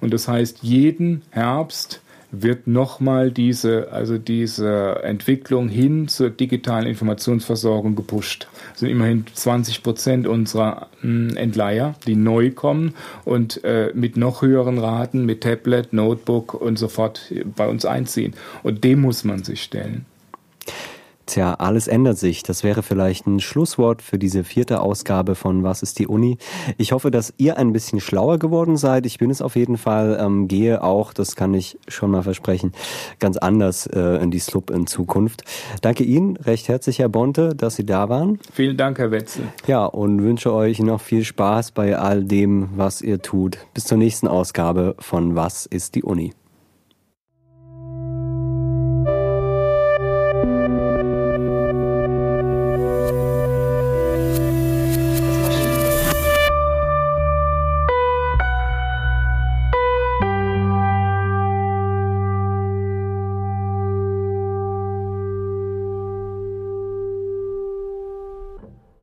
Und das heißt, jeden Herbst wird nochmal diese, also diese Entwicklung hin zur digitalen Informationsversorgung gepusht. Das sind immerhin 20 Prozent unserer hm, Entleiher, die neu kommen und äh, mit noch höheren Raten, mit Tablet, Notebook und sofort bei uns einziehen. Und dem muss man sich stellen. Tja, alles ändert sich. Das wäre vielleicht ein Schlusswort für diese vierte Ausgabe von Was ist die Uni? Ich hoffe, dass ihr ein bisschen schlauer geworden seid. Ich bin es auf jeden Fall, ähm, gehe auch, das kann ich schon mal versprechen, ganz anders äh, in die Slup in Zukunft. Danke Ihnen recht herzlich, Herr Bonte, dass Sie da waren. Vielen Dank, Herr Wetzel. Ja, und wünsche euch noch viel Spaß bei all dem, was ihr tut. Bis zur nächsten Ausgabe von Was ist die Uni?